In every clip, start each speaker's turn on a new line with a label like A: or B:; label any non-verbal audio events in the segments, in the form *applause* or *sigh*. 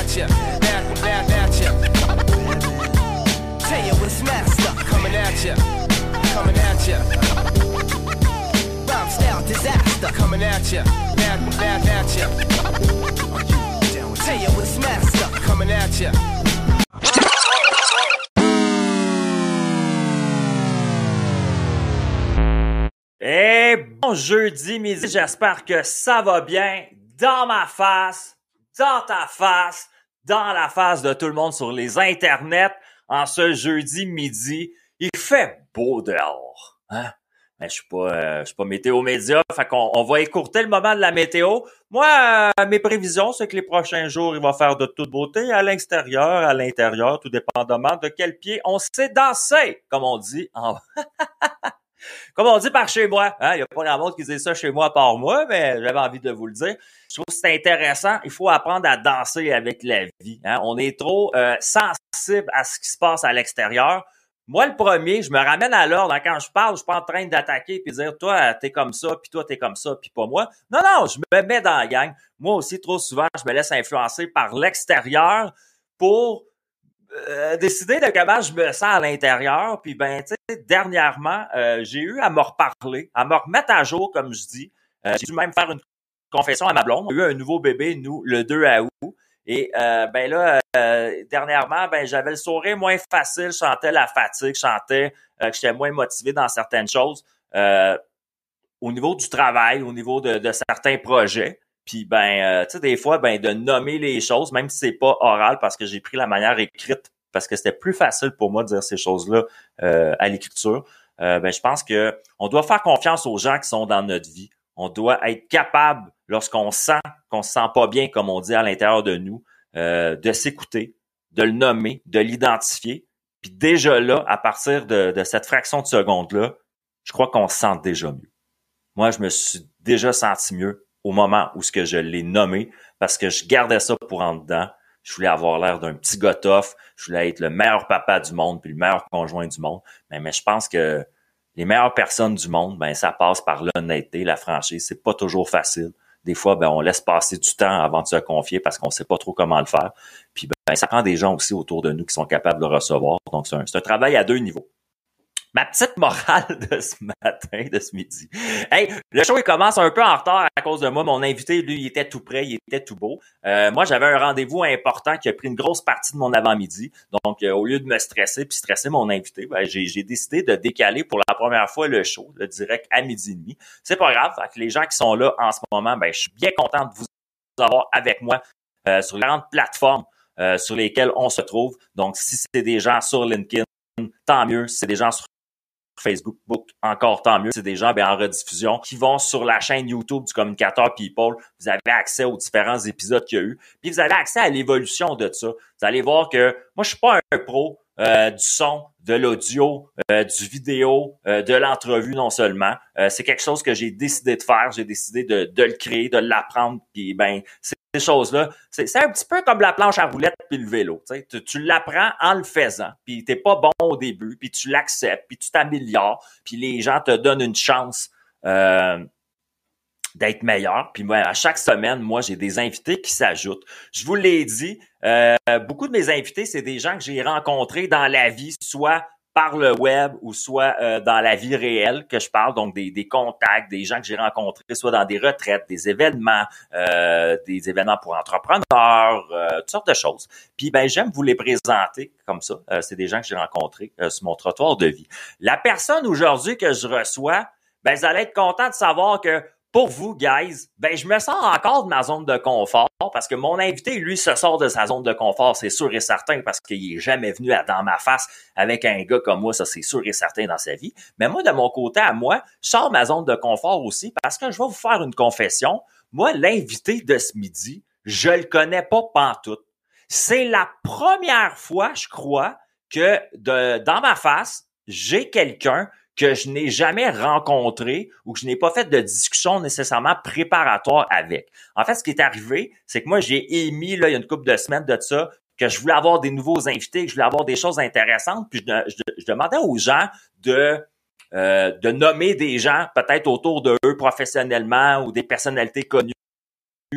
A: at ya, back.
B: Et bon jeudi midi, j'espère que ça va bien dans ma face, dans ta face, dans la face de tout le monde sur les internets en ce jeudi midi. Il fait beau dehors, hein? Mais je suis pas, euh, je suis pas météo média, fait qu'on on va écourter le moment de la météo. Moi, euh, mes prévisions, c'est que les prochains jours, il va faire de toute beauté à l'extérieur, à l'intérieur, tout dépendamment de quel pied on s'est dansé, comme on dit en *laughs* Comme on dit par chez moi, hein, il n'y a pas grand monde qui disait ça chez moi à part moi, mais j'avais envie de vous le dire. Je trouve que c'est intéressant. Il faut apprendre à danser avec la vie. Hein. On est trop euh, sensible à ce qui se passe à l'extérieur. Moi, le premier, je me ramène à l'ordre. Quand je parle, je suis pas en train d'attaquer puis dire toi, t'es comme ça, puis toi, t'es comme ça, puis pas moi. Non, non, je me mets dans la gang. Moi aussi, trop souvent, je me laisse influencer par l'extérieur pour euh, décider de comment je me sens à l'intérieur. Puis ben, tu sais, dernièrement, euh, j'ai eu à me reparler, à me remettre à jour, comme je dis. Euh, j'ai dû même faire une confession à ma blonde. On a eu un nouveau bébé, nous, le 2 août. Et ben là, dernièrement, ben j'avais le sourire moins facile, je la fatigue, je sentais que j'étais moins motivé dans certaines choses. au niveau du travail, au niveau de, de certains projets. Puis ben, euh, tu sais, des fois, ben, de nommer les choses, même si c'est pas oral, parce que j'ai pris la manière écrite, parce que c'était plus facile pour moi de dire ces choses-là euh, à l'écriture. Euh, ben, je pense que on doit faire confiance aux gens qui sont dans notre vie. On doit être capable, lorsqu'on sent qu'on se sent pas bien, comme on dit à l'intérieur de nous, de s'écouter, de le nommer, de l'identifier. Puis déjà là, à partir de, de cette fraction de seconde-là, je crois qu'on se sent déjà mieux. Moi, je me suis déjà senti mieux au moment où ce que je l'ai nommé parce que je gardais ça pour en dedans. Je voulais avoir l'air d'un petit gars Je voulais être le meilleur papa du monde puis le meilleur conjoint du monde. Mais, je pense que les meilleures personnes du monde, ben ça passe par l'honnêteté, la franchise. C'est pas toujours facile. Des fois, ben on laisse passer du temps avant de se confier parce qu'on sait pas trop comment le faire. Puis ben ça prend des gens aussi autour de nous qui sont capables de recevoir. Donc c'est un travail à deux niveaux ma petite morale de ce matin, de ce midi. Hey, le show il commence un peu en retard à cause de moi. Mon invité, lui, il était tout prêt, il était tout beau. Euh, moi, j'avais un rendez-vous important qui a pris une grosse partie de mon avant-midi. Donc, euh, au lieu de me stresser puis stresser mon invité, ben, j'ai décidé de décaler pour la première fois le show, le direct à midi et demi. C'est pas grave. les gens qui sont là en ce moment, ben, je suis bien content de vous avoir avec moi euh, sur les grandes plateformes sur lesquelles on se trouve. Donc, si c'est des gens sur LinkedIn, tant mieux. Si c'est des gens sur Facebook, encore tant mieux. C'est des gens ben, en rediffusion qui vont sur la chaîne YouTube du communicateur People. Vous avez accès aux différents épisodes qu'il y a eu. Puis vous avez accès à l'évolution de ça. Vous allez voir que moi, je suis pas un pro euh, du son, de l'audio, euh, du vidéo, euh, de l'entrevue non seulement. c'est quelque chose que j'ai décidé de faire. J'ai décidé de, de, le créer, de l'apprendre. Puis ben, ces choses-là, c'est un petit peu comme la planche à roulettes puis le vélo. Tu, tu l'apprends en le faisant, puis t'es pas bon au début, puis tu l'acceptes, puis tu t'améliores, puis les gens te donnent une chance euh, d'être meilleur. Puis à chaque semaine, moi, j'ai des invités qui s'ajoutent. Je vous l'ai dit, euh, beaucoup de mes invités, c'est des gens que j'ai rencontrés dans la vie, soit par le web ou soit euh, dans la vie réelle que je parle, donc des, contacts, des gens que j'ai rencontrés, soit dans des retraites, des événements, euh, des événements pour entrepreneurs, euh, toutes sortes de choses. Puis ben j'aime vous les présenter comme ça. c'est des gens que j'ai rencontrés sur mon trottoir de vie. La personne aujourd'hui que je reçois, ben vous allez être content de savoir que pour vous, guys, ben je me sors encore de ma zone de confort parce que mon invité, lui, se sort de sa zone de confort, c'est sûr et certain, parce qu'il est jamais venu à, dans ma face avec un gars comme moi, ça c'est sûr et certain dans sa vie. Mais moi, de mon côté, à moi, je sors de ma zone de confort aussi parce que je vais vous faire une confession. Moi, l'invité de ce midi, je le connais pas pantoute. C'est la première fois, je crois, que dans ma face, j'ai quelqu'un que je n'ai jamais rencontré ou que je n'ai pas fait de discussion nécessairement préparatoire avec. En fait, ce qui est arrivé, c'est que moi, j'ai émis, là, il y a une couple de semaines de ça, que je voulais avoir des nouveaux invités, que je voulais avoir des choses intéressantes, puis je, demandais aux gens de euh, de nommer des gens peut-être autour de eux professionnellement ou des personnalités connues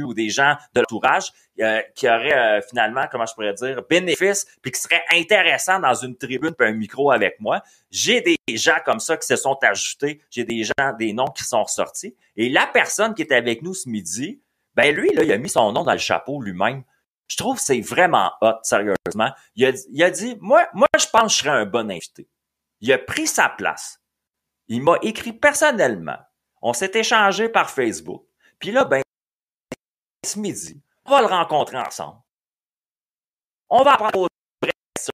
B: ou des gens de l'entourage euh, qui auraient euh, finalement, comment je pourrais dire, bénéfice, puis qui seraient intéressants dans une tribune puis un micro avec moi. J'ai des gens comme ça qui se sont ajoutés, j'ai des gens, des noms qui sont ressortis. Et la personne qui était avec nous ce midi, ben lui, là, il a mis son nom dans le chapeau lui-même. Je trouve que c'est vraiment hot, sérieusement. Il a, il a dit, moi, moi, je pense que je serais un bon invité. Il a pris sa place. Il m'a écrit personnellement. On s'est échangé par Facebook. Puis là, ben, ce midi, on va le rencontrer ensemble. On va apprendre aux questions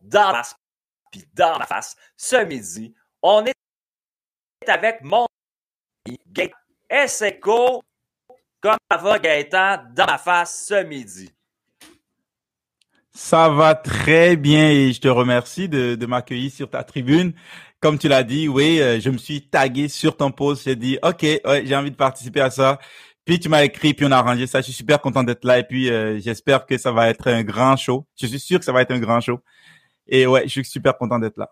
B: dans ma face, puis dans ma face. Ce midi, on est avec mon Gaëtan Esseco. Comment va Gaëtan dans ma face ce midi?
C: Ça va très bien et je te remercie de, m'accueillir sur ta tribune. Comme tu l'as dit, oui, euh, je me suis tagué sur ton post. J'ai dit, OK, j'ai envie de participer à ça. Puis tu m'as écrit, puis on a arrangé ça. Je suis super content d'être là et puis euh, j'espère que ça va être un grand show. Je suis sûr que ça va être un grand show. Et ouais, je suis super content d'être là.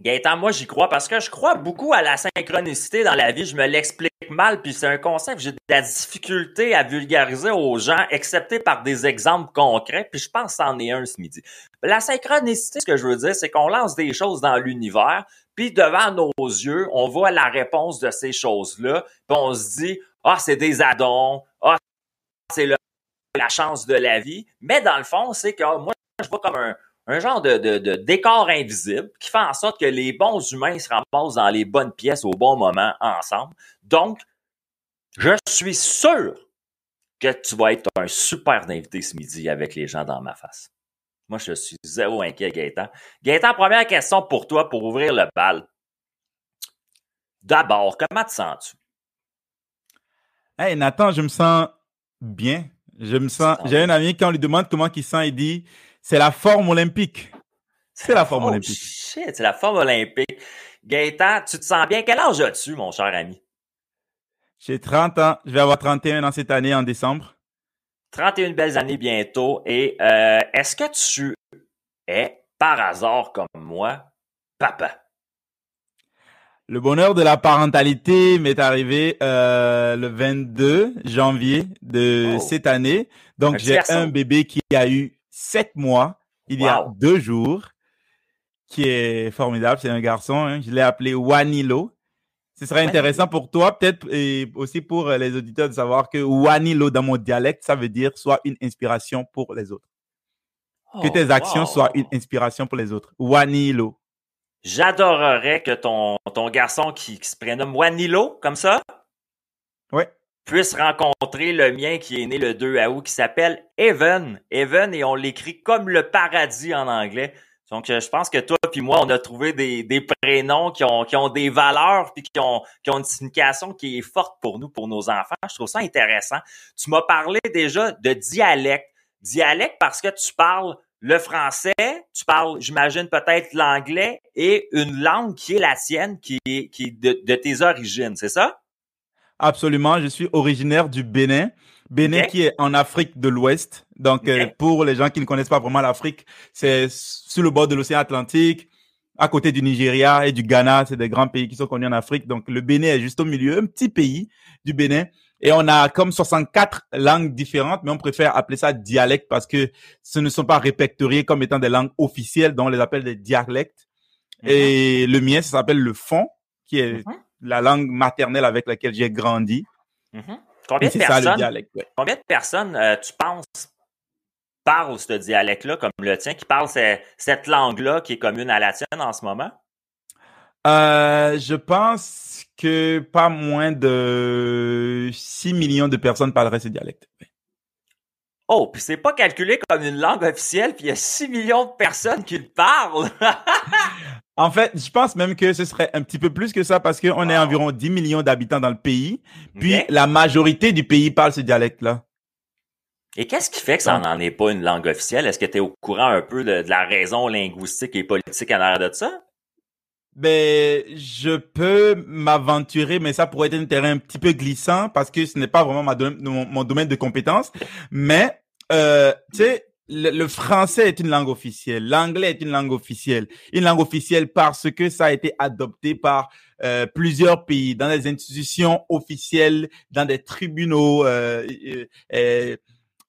B: Gaëtan, moi j'y crois parce que je crois beaucoup à la synchronicité dans la vie. Je me l'explique mal, puis c'est un concept j'ai de la difficulté à vulgariser aux gens, excepté par des exemples concrets, puis je pense que c'en est un ce midi. La synchronicité, ce que je veux dire, c'est qu'on lance des choses dans l'univers, puis devant nos yeux, on voit la réponse de ces choses-là, puis on se dit « Ah, c'est des addons, ah, c'est la chance de la vie », mais dans le fond, c'est que moi, je vois comme un, genre de, décor invisible qui fait en sorte que les bons humains se ramassent dans les bonnes pièces au bon moment ensemble. Donc, je suis sûr que tu vas être un super invité ce midi avec les gens dans ma face. Moi, je suis zéro inquiet, Gaëtan. Gaëtan, première question pour toi pour ouvrir le bal. D'abord, comment te sens-tu?
C: Hey, Nathan, je me sens bien. Je me sens. J'ai un ami, quand on lui demande comment il sent, il dit c'est la forme olympique. C'est la forme
B: oh,
C: olympique.
B: Shit, c'est la forme olympique. Gaëtan, tu te sens bien? Quel âge as-tu, mon cher ami?
C: J'ai 30 ans. Je vais avoir 31 ans cette année en décembre.
B: 31 belles années bientôt. Et euh, est-ce que tu es, par hasard comme moi, papa?
C: Le bonheur de la parentalité m'est arrivé euh, le 22 janvier de
B: Oh.
C: cette année. Donc, j'ai un bébé qui a eu sept mois il y a deux jours, qui est formidable. C'est un garçon. hein. Je l'ai appelé Wanilo. Ce serait intéressant pour toi, peut-être, et aussi pour euh, les auditeurs de savoir que Wanilo, dans mon dialecte, ça veut dire soit une inspiration pour les autres. Que
B: Oh,
C: tes actions
B: wow.
C: soient une inspiration pour les autres. Wanilo.
B: J'adorerais que ton, ton garçon qui, qui se prénomme Wanilo, comme ça,
C: Ouais.
B: puisse rencontrer le mien qui est né le 2 août, qui s'appelle Evan. Evan, et on l'écrit comme le paradis en anglais. Donc, euh, je pense que toi puis moi, on a trouvé des, des prénoms qui ont, qui ont des valeurs puis qui ont, qui ont une signification qui est forte pour nous, pour nos enfants. Je trouve ça intéressant. Tu m'as parlé déjà de dialecte. Dialecte parce que tu parles le français, tu parles, j'imagine, peut-être l'anglais et une langue qui est la tienne, qui est, qui est de, de tes origines, c'est ça?
C: Absolument, je suis originaire du Bénin. Bénin qui est en Afrique de l'Ouest. Donc, euh, pour les gens qui ne connaissent pas vraiment l'Afrique, c'est sur le bord de l'océan Atlantique, à côté du Nigeria et du Ghana. C'est des grands pays qui sont connus en Afrique. Donc, le Bénin est juste au milieu, un petit pays du Bénin. Et on a comme 64 langues différentes, mais on préfère appeler ça dialecte parce que ce ne sont pas répertoriés comme étant des langues officielles, dont on les appelle des dialectes. Et le mien, ça s'appelle le fon, qui est
B: Mhm.
C: la langue maternelle avec laquelle j'ai grandi.
B: Mhm.
C: Et
B: Combien de personnes,
C: dialecte. ouais.
B: combien de personnes euh, tu penses parlent ce dialecte-là comme le tien, qui parlent ce- cette langue-là qui est commune à la tienne en ce moment?
C: Euh, je pense que pas moins de 6 millions de personnes parleraient ce dialecte.
B: Oh, puis c'est pas calculé comme une langue officielle, puis il y a 6 millions de personnes qui le parlent. *laughs*
C: En fait, je pense même que ce serait un petit peu plus que ça parce qu'on est
B: Wow.
C: environ 10 millions d'habitants dans le pays. Puis la majorité du pays parle ce dialecte-là.
B: Et qu'est-ce qui fait que ça n'en est pas une langue officielle? Est-ce que tu es au courant un peu de, de la raison linguistique et politique en arrière de ça?
C: Ben, je peux m'aventurer, mais ça pourrait être un terrain un petit peu glissant parce que ce n'est pas vraiment ma mon, mon domaine de compétence. Mais, euh, tu sais, le, le français est une langue officielle, l'anglais est une langue officielle, une langue officielle parce que ça a été adopté par euh, plusieurs pays, dans des institutions officielles, dans des tribunaux, euh, euh, euh,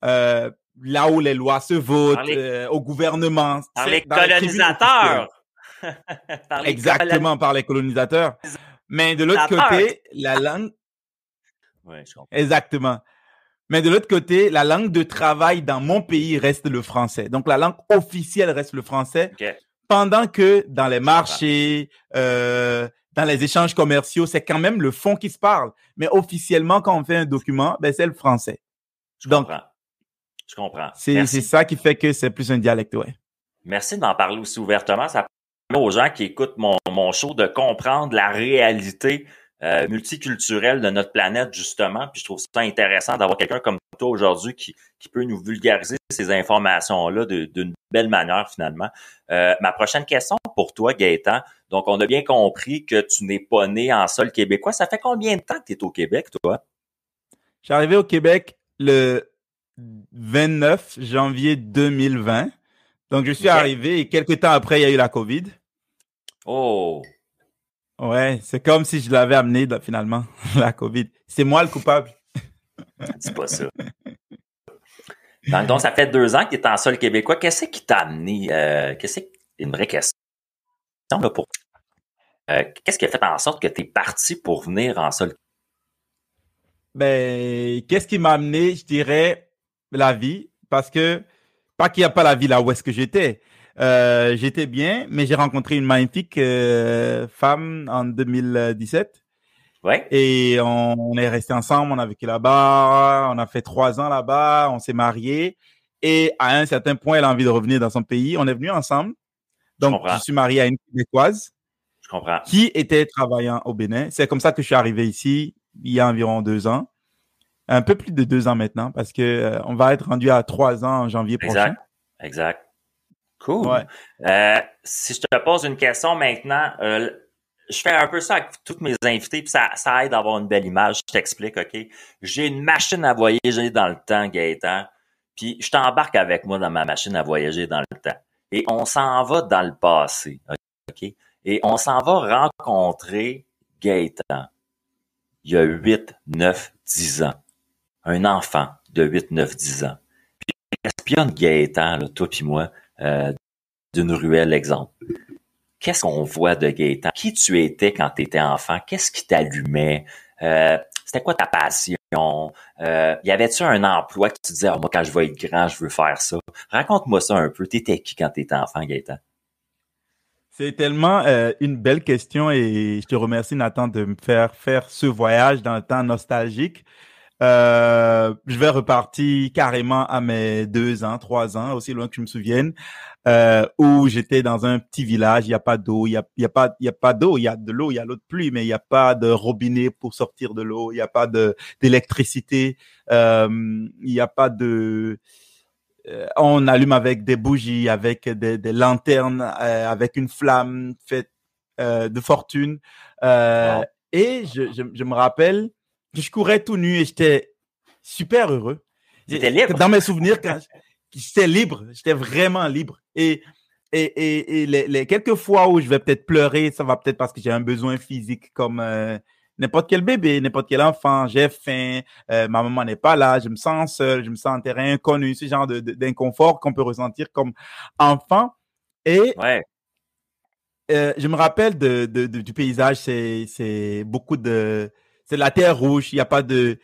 C: euh, là où les lois se votent,
B: les-
C: euh, au gouvernement.
B: Les
C: dans tribunaux
B: colonisateurs. *laughs* Par les
C: Exactement, par les colonisateurs. Mais de l'autre côté, la langue,
B: Oui, je comprends.
C: exactement. Mais de l'autre côté, la langue de travail dans mon pays reste le français. Donc la langue officielle reste le français,
B: OK.
C: pendant que dans les marchés, euh, dans les échanges commerciaux, c'est quand même le fond qui se parle. Mais officiellement, quand on fait un document, ben c'est le français.
B: Je
C: Donc,
B: comprends. Je comprends.
C: C'est ça qui fait que c'est plus un dialecte, ouais.
B: Merci d'en parler aussi ouvertement. Ça aux gens qui écoutent mon, mon show de comprendre la réalité euh, multiculturelle de notre planète, justement. Puis je trouve ça intéressant d'avoir quelqu'un comme toi aujourd'hui qui, qui peut nous vulgariser ces informations-là d'une belle manière, finalement. Euh, ma prochaine question pour toi, Gaëtan. Donc, on a bien compris que tu n'es pas né en sol québécois. Ça fait combien de temps que tu es au Québec, toi?
C: Je arrivé au Québec le 29 janvier 2020. Donc, je suis arrivé et quelques temps après, il y a eu la COVID.
B: Oh!
C: Ouais, c'est comme si je l'avais amené là, finalement, *laughs* la COVID. C'est moi le coupable. *laughs*
B: Dis pas ça. Donc, donc, ça fait deux ans que tu es en sol québécois. Qu'est-ce qui t'a amené? Euh, qu'est-ce qui- une vraie question là, pour. Euh, qu'est-ce qui a fait en sorte que tu es parti pour venir en sol?
C: Ben, qu'est-ce qui m'a amené, je dirais, la vie, parce que pas qu'il n'y a pas la vie là où est-ce que j'étais. Euh, j'étais bien, mais j'ai rencontré une magnifique euh, femme en 2017
B: Ouais.
C: et on, on est resté ensemble, on a vécu là-bas, on a fait trois ans là-bas, on s'est mariés et à un certain point, elle a envie de revenir dans son pays. On est venus ensemble. Donc,
B: comprends.
C: je suis marié à une Québécoise
B: Je comprends.
C: qui était travaillant au Bénin. C'est comme ça que je suis arrivé ici il y a environ deux ans. Un peu plus de deux ans maintenant parce que euh, on va être rendu à trois ans en janvier prochain.
B: Exact. Exact. Cool.
C: Ouais.
B: Euh, si je te pose une question maintenant, euh, je fais un peu ça avec tous mes invités, puis ça, ça aide à avoir une belle image. Je t'explique, OK? J'ai une machine à voyager dans le temps, Gaëtan, puis je t'embarque avec moi dans ma machine à voyager dans le temps. Et on s'en va dans le passé, OK? Et on s'en va rencontrer Gaëtan. Il y a 8, 9, 10 ans. Un enfant de 8, 9, 10 ans. Puis espionne Gaëtan, là, toi puis moi, euh, d'une ruelle, exemple. Qu'est-ce qu'on voit de Gaëtan? Qui tu étais quand tu étais enfant? Qu'est-ce qui t'allumait? Euh, c'était quoi ta passion? Euh, y avait-tu un emploi que tu disais, Ah, moi, quand je vais être grand, je veux faire ça? Raconte-moi ça un peu. T'étais qui quand t'étais enfant, Gaëtan?
C: C'est tellement une belle question et je te remercie Nathan de me faire faire ce voyage dans le temps nostalgique. Euh, je vais repartir carrément à mes deux ans, trois ans, aussi loin que je me souvienne, euh, où j'étais dans un petit village. Il n'y a pas d'eau, il y a, y a pas, il y a pas d'eau. Il y a de l'eau, il y a l'eau de pluie, mais il n'y a pas de robinet pour sortir de l'eau. Il n'y a pas de d'électricité. Euh, il n'y a pas de euh, on allume avec des bougies, avec des, des lanternes, euh, avec une flamme faite euh, de fortune. Euh,
B: Wow.
C: Et je, je, je me rappelle je courais tout nu et j'étais super heureux.
B: T'étais libre?
C: Dans mes souvenirs, quand j'étais libre, j'étais vraiment libre. Et, et, et, et les, les quelques fois où je vais peut-être pleurer, ça va peut-être parce que j'ai un besoin physique comme euh, n'importe quel bébé, n'importe quel enfant. J'ai faim, euh, ma maman n'est pas là, je me sens seul, je me sens en terrain inconnu, ce genre d'inconfort qu'on peut ressentir comme enfant. Et
B: Ouais.
C: euh, je me rappelle de, de- de- du paysage, c'est c'est beaucoup de c'est la terre rouge, il y a pas de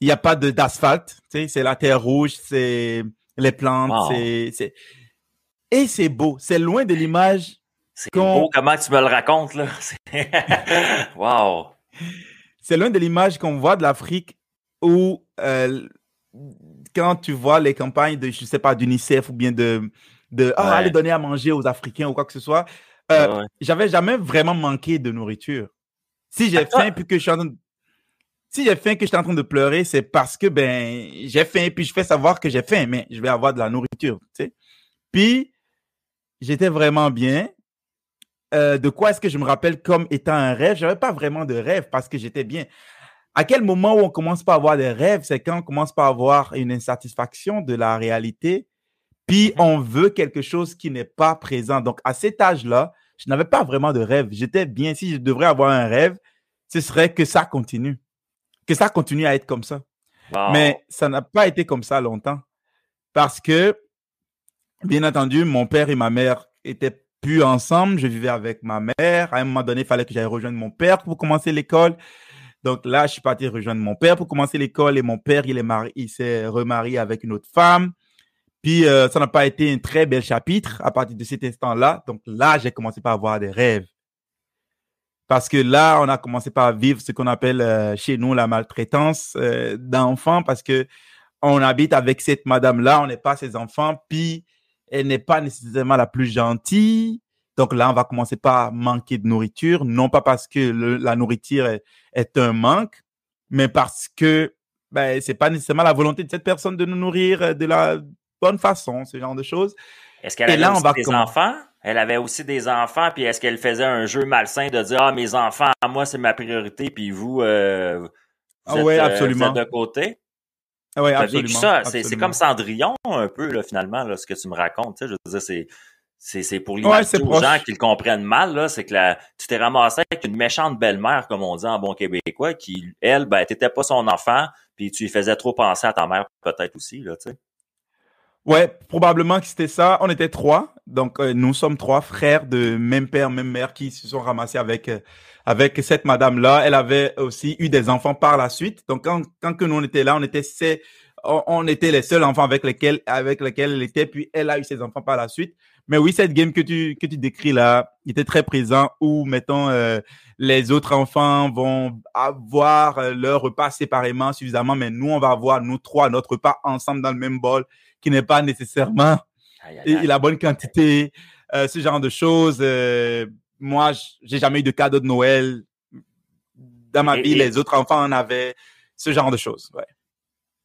C: il y a pas de d'asphalte, tu sais, c'est la terre rouge, c'est les plantes,
B: Wow.
C: c'est et c'est beau, c'est loin de l'image
B: C'est beau comment tu me le racontes, là? *laughs* Wow.
C: c'est loin de l'image qu'on voit de l'Afrique où euh, quand tu vois les campagnes de je sais pas d'UNICEF ou bien de de ah,
B: Ouais.
C: aller donner à manger aux Africains ou quoi que ce soit, euh,
B: Ouais, ouais.
C: j'avais jamais vraiment manqué de nourriture. Si j'ai faim puis que je suis en train de... si j'ai faim que je suis en train de pleurer, c'est parce que ben j'ai faim puis je fais savoir que j'ai faim, mais je vais avoir de la nourriture, tu sais. Puis j'étais vraiment bien. Euh, de quoi est-ce que je me rappelle comme étant un rêve? J'avais pas vraiment de rêve parce que j'étais bien. À quel moment où on commence pas à avoir des rêves, c'est quand on commence pas à avoir une insatisfaction de la réalité, Puis on veut quelque chose qui n'est pas présent. Donc à cet âge-là, je n'avais pas vraiment de rêve. J'étais bien. Si je devrais avoir un rêve, ce serait que ça continue. Que ça continue à être comme ça. Mais ça n'a pas été comme ça longtemps. Parce que, bien entendu, mon père et ma mère étaient plus ensemble. Je vivais avec ma mère. À un moment donné, il fallait que j'aille rejoindre mon père pour commencer l'école. Donc là, je suis parti rejoindre mon père pour commencer l'école et mon père, il est marié, il s'est remarié avec une autre femme. Puis euh, ça n'a pas été un très bel chapitre à partir de cet instant-là. Donc là, j'ai commencé par avoir des rêves. Parce que là, on a commencé par vivre ce qu'on appelle euh, chez nous la maltraitance euh, d'enfants parce que on habite avec cette madame-là, on n'est pas ses enfants, puis elle n'est pas nécessairement la plus gentille. Donc là, on va commencer par manquer de nourriture, non pas parce que la nourriture est, un manque, mais parce que ben, c'est pas nécessairement la volonté de cette personne de nous nourrir de la bonne façon, ce genre de choses.
B: Est-ce qu'elle avait aussi des enfants? Elle avait aussi des enfants, puis est-ce qu'elle faisait un jeu malsain de dire Ah, mes enfants, moi, c'est ma priorité, puis vous, euh,
C: ah oui, euh, absolument.
B: de côté?
C: Ah oui, absolument. ça.
B: C'est comme Cendrillon, un peu, là, finalement, là, ce que tu me racontes. Je veux dire, c'est c'est pour l'image aux gens qui le comprennent mal, là, c'est que la, tu t'es ramassé avec une méchante belle-mère, comme on dit en bon québécois, qui, elle, ben, t'étais pas son enfant, puis tu lui faisais trop penser à ta mère, peut-être aussi, là, tu sais.
C: Ouais, probablement que c'était ça. On était trois, donc euh, nous sommes trois frères de même père, même mère qui se sont ramassés avec euh, avec cette madame-là. Elle avait aussi eu des enfants par la suite. Donc quand quand que nous on était là, on était on, était les seuls enfants avec lesquels avec lesquels elle était. Puis elle a eu ses enfants par la suite. Mais oui, cette game que tu que tu décris là, était très présent. Où mettons euh, les autres enfants vont avoir leur repas séparément suffisamment, mais nous on va avoir nous trois notre repas ensemble dans le même bol qui n'est pas nécessairement la bonne quantité, euh, ce genre de choses. Euh, moi, j'ai jamais eu de cadeau de Noël. Dans ma vie, les autres enfants en avaient, ce genre de choses. Ouais.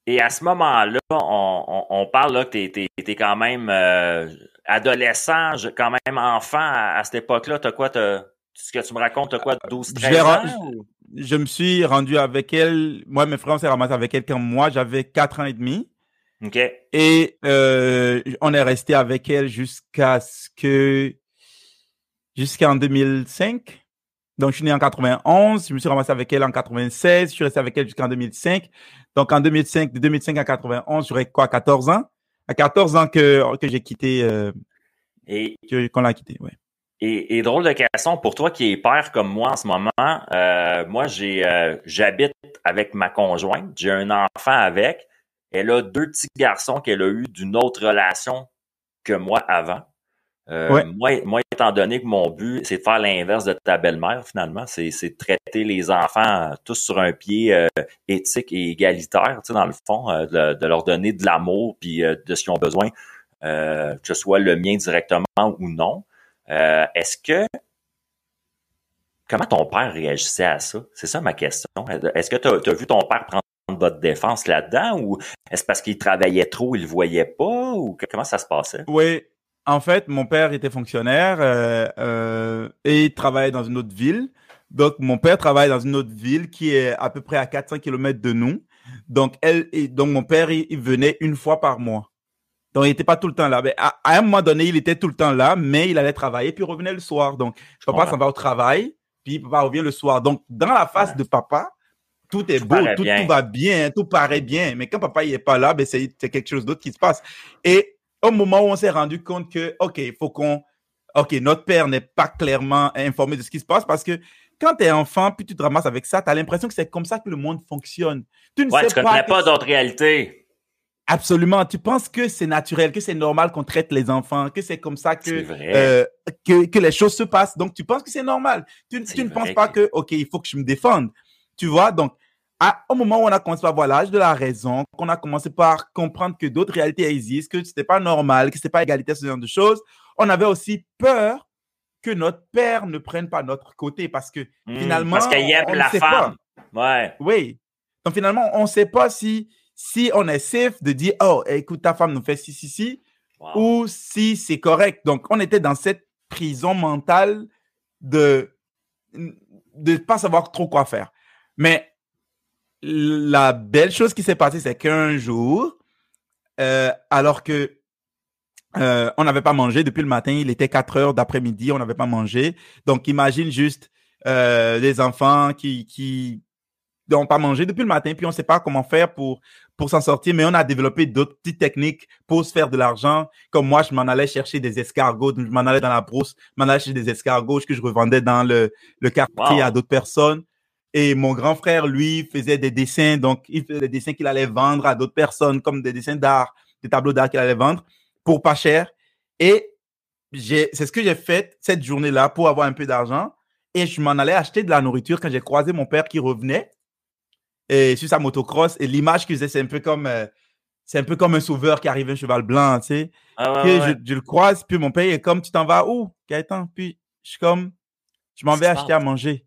B: Et à ce moment-là, on, parle là, que tu es, quand même euh, adolescent, quand même enfant à, cette époque-là. Tu quoi? ce que tu me racontes, tu quoi, 12, 13 ans?
C: Je me suis rendu avec elle. Moi, mes frères, s'est ramassé avec elle quand moi, j'avais 4 ans et demi. Et euh, on est resté avec elle jusqu'à ce que jusqu'en 2005. Donc, je suis né en 91, je me suis ramassé avec elle en 96, je suis resté avec elle jusqu'en 2005. Donc, en 2005, de 2005 à 91, j'aurais quoi, 14 ans? À 14 ans que, que j'ai quitté, euh, et qu'on l'a quitté, ouais.
B: Et, et, drôle de question pour toi qui es père comme moi en ce moment. Euh, moi, j'ai, j'habite avec ma conjointe, j'ai un enfant avec. Elle a deux petits garçons qu'elle a eu d'une autre relation que moi avant. Euh, moi, moi, étant donné que mon but, c'est de faire l'inverse de ta belle-mère, finalement, c'est de traiter les enfants tous sur un pied euh, éthique et égalitaire, tu sais, dans le fond, euh, de, leur donner de l'amour puis de ce qu'ils ont besoin, que ce soit le mien directement ou non. Est-ce que comment ton père réagissait à ça? C'est ça ma question. Est-ce que tu as, vu ton père prendre votre défense là-dedans ou est-ce parce qu'il travaillait trop, il le voyait pas ou comment ça se passait?
C: Oui, en fait, mon père était fonctionnaire euh, euh, et il travaillait dans une autre ville. Donc, mon père travaille dans une autre ville qui est à peu près à 400 km de nous. Donc, elle, et donc mon père, il, venait une fois par mois. Donc, il n'était pas tout le temps là. Mais à, un moment donné, il était tout le temps là, mais il allait travailler puis il revenait le soir. Donc, papa s'en va au travail, puis papa revient le soir. Donc, dans la face de papa, tout est beau, tout, va bien, tout paraît bien. Mais quand papa n'est pas là, ben c'est quelque chose d'autre qui se passe. Et au moment où on s'est rendu compte que, OK, il faut qu'on. OK, notre père n'est pas clairement informé de ce qui se passe parce que quand tu es enfant, puis tu te ramasses avec ça, tu as l'impression que c'est comme ça que le monde fonctionne.
B: Tu ne sais pas. pas d'autres réalités.
C: Absolument. Tu penses que c'est naturel, que c'est normal qu'on traite les enfants, que c'est comme ça que, euh, que, que, les choses se passent. Donc, tu penses que c'est normal. Tu, tu ne penses pas que, OK, il faut que je me défende. Tu vois, donc, à, au moment où on a commencé à voir l'âge de la raison, qu'on a commencé par comprendre que d'autres réalités existent, que c'était pas normal, que c'était pas égalité, ce genre de choses, on avait aussi peur que notre père ne prenne pas notre côté parce que hmm, finalement.
B: Parce qu'il aime la femme. Ouais.
C: Oui. Donc finalement, on ne sait pas si, si on est safe de dire, oh, écoute, ta femme nous fait ci, ci, ci, ou si c'est correct. Donc on était dans cette prison mentale de ne pas savoir trop quoi faire. Mais la belle chose qui s'est passée, c'est qu'un jour, euh, alors que euh, on n'avait pas mangé depuis le matin. Il était 4 heures d'après-midi, on n'avait pas mangé. Donc, imagine juste euh, les enfants qui qui n'ont pas mangé depuis le matin, puis on ne sait pas comment faire pour pour s'en sortir. Mais on a développé d'autres petites techniques pour se faire de l'argent. Comme moi, je m'en allais chercher des escargots, je m'en allais dans la brousse, je m'en allais chercher des escargots que je revendais dans le le quartier
B: Wow.
C: à d'autres personnes. Et mon grand frère, lui, faisait des dessins. Donc, il faisait des dessins qu'il allait vendre à d'autres personnes, comme des dessins d'art, des tableaux d'art qu'il allait vendre pour pas cher. Et c'est ce que j'ai fait cette journée-là pour avoir un peu d'argent. Et je m'en allais acheter de la nourriture quand j'ai croisé mon père qui revenait et sur sa motocross. Et l'image qu'il faisait, c'est un peu comme, euh, c'est un peu comme un sauveur qui arrive un cheval blanc, tu sais.
B: Ah, ouais,
C: Puis
B: ouais.
C: je, je le croise, puis mon père est comme, tu t'en vas où, Gaëtan? Puis je suis comme, je m'en vais acheter à manger.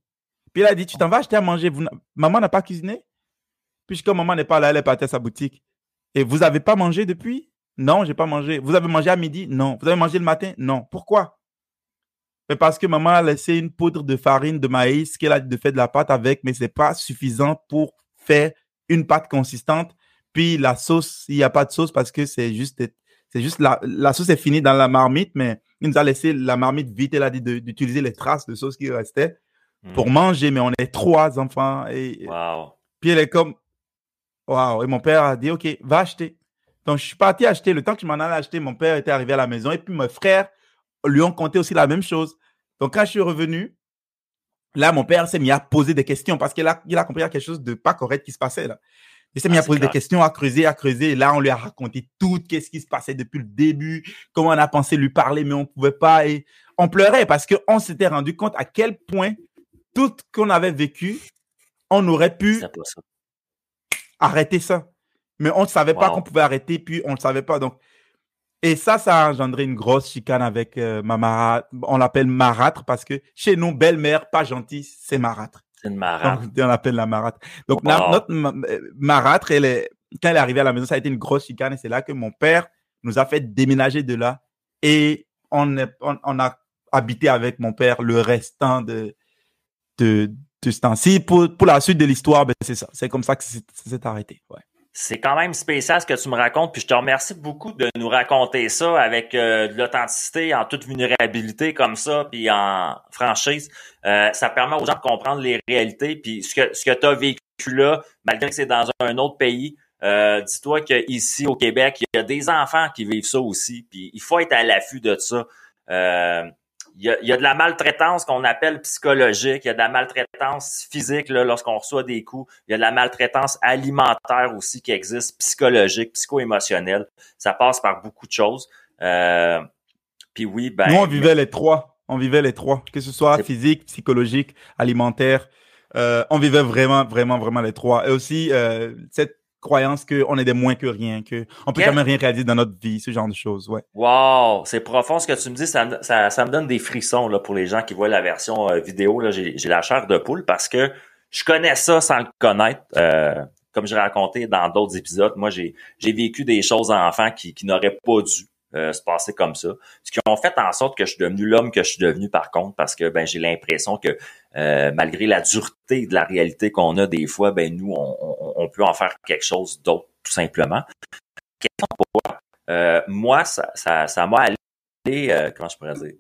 C: Puis il a dit, tu t'en vas acheter à manger. Maman n'a pas cuisiné? Puis je suis comme, maman n'est pas là, elle est partie à sa boutique. Et vous avez pas mangé depuis? Non, j'ai pas mangé. Vous avez mangé à midi? Non. Vous avez mangé le matin? Non. Pourquoi? Mais parce que maman a laissé une poudre de farine de maïs qu'elle a de fait de la pâte avec, mais c'est pas suffisant pour faire une pâte consistante. Puis la sauce, il n'y a pas de sauce parce que c'est juste, c'est juste la, la sauce est finie dans la marmite, mais il nous a laissé la marmite vite. Elle a dit d'utiliser les traces de sauce qui restaient pour manger, mais on est trois enfants. Et,
B: Wow.
C: puis elle est comme, waouh. Et mon père a dit, OK, va acheter. Donc je suis parti acheter. Le temps que je m'en allais acheter, mon père était arrivé à la maison et puis mes frères lui ont compté aussi la même chose. Donc quand je suis revenu, là, mon père s'est mis à poser des questions parce qu'il a, il a compris quelque chose de pas correct qui se passait là. Il s'est mis
B: Ah,
C: à
B: c'est
C: poser des questions, à creuser, à creuser. Et là, on lui a raconté tout, qu'est-ce qui se passait depuis le début, comment on a pensé lui parler, mais on pouvait pas. Et on pleurait parce qu'on s'était rendu compte à quel point tout ce qu'on avait vécu, on aurait pu arrêter ça. Mais on ne savait pas qu'on pouvait arrêter, puis on ne le savait pas. Donc, et ça, ça a engendré une grosse chicane avec euh, ma marâtre. On l'appelle marâtre parce que chez nous, belle-mère, pas gentille, c'est marâtre.
B: C'est une.
C: Donc, on l'appelle la marâtre. Donc, la- notre ma- euh, marâtre, elle est, quand elle est arrivée à la maison, ça a été une grosse chicane et c'est là que mon père nous a fait déménager de là et on, est- on, on a habité avec mon père le restant de, de, ce temps-ci. Pour, pour la suite de l'histoire, ben, c'est ça. C'est comme ça que c'est- arrêté.
B: C'est quand même spécial ce que tu me racontes, puis je te remercie beaucoup de nous raconter ça avec euh, de l'authenticité, en toute vulnérabilité comme ça, puis en franchise. Euh, ça permet aux gens de comprendre les réalités, puis ce que ce que tu as vécu là, malgré que c'est dans un autre pays. euh, dis-toi qu'ici au Québec, il y a des enfants qui vivent ça aussi, puis il faut être à l'affût de ça. Il y, a, il y a de la maltraitance qu'on appelle psychologique, il y a de la maltraitance physique là, lorsqu'on reçoit des coups, il y a de la maltraitance alimentaire aussi qui existe, psychologique, psycho-émotionnelle. Ça passe par beaucoup de choses. Euh, puis oui, ben,
C: Nous, on vivait les trois. On vivait les trois. Que ce soit physique, psychologique, alimentaire. Euh, on vivait vraiment, vraiment, vraiment les trois. Et aussi, euh, cette croyance qu'on est des moins que rien, que on peut
B: Quel-
C: jamais rien réaliser dans notre vie, ce genre de choses. Ouais.
B: Wow, c'est profond ce que tu me dis. Ça, me- ça, ça me donne des frissons là, pour les gens qui voient la version euh, vidéo. Là, j'ai, j'ai la chair de poule parce que je connais ça sans le connaître. Euh, comme j'ai raconté dans d'autres épisodes, moi j'ai, j'ai vécu des choses enfants qui, qui n'auraient pas dû euh, se passer comme ça. Ce qui ont fait en sorte que je suis devenu l'homme que je suis devenu par contre, parce que ben j'ai l'impression que euh, malgré la dureté de la réalité qu'on a des fois, ben nous on, on, on peut en faire quelque chose d'autre tout simplement. Question pour. Euh, moi, ça, ça, ça m'a allé, euh, comment je pourrais dire,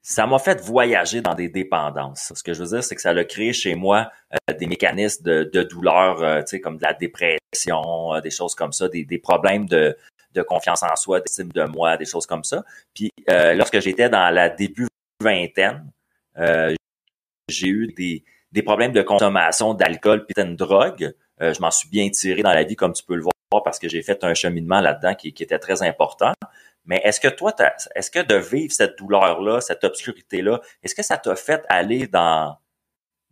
B: ça m'a fait voyager dans des dépendances. Ce que je veux dire, c'est que ça a créé chez moi euh, des mécanismes de, de douleur, euh, tu sais, comme de la dépression, euh, des choses comme ça, des, des problèmes de, de confiance en soi, d'estime de moi, des choses comme ça. Puis euh, lorsque j'étais dans la début vingtaine, euh, j'ai eu des, des problèmes de consommation d'alcool puis de drogue. Euh, je m'en suis bien tiré dans la vie, comme tu peux le voir, parce que j'ai fait un cheminement là-dedans qui, était très important. Mais est-ce que toi, est-ce que de vivre cette douleur-là, cette obscurité-là, est-ce que ça t'a fait aller dans,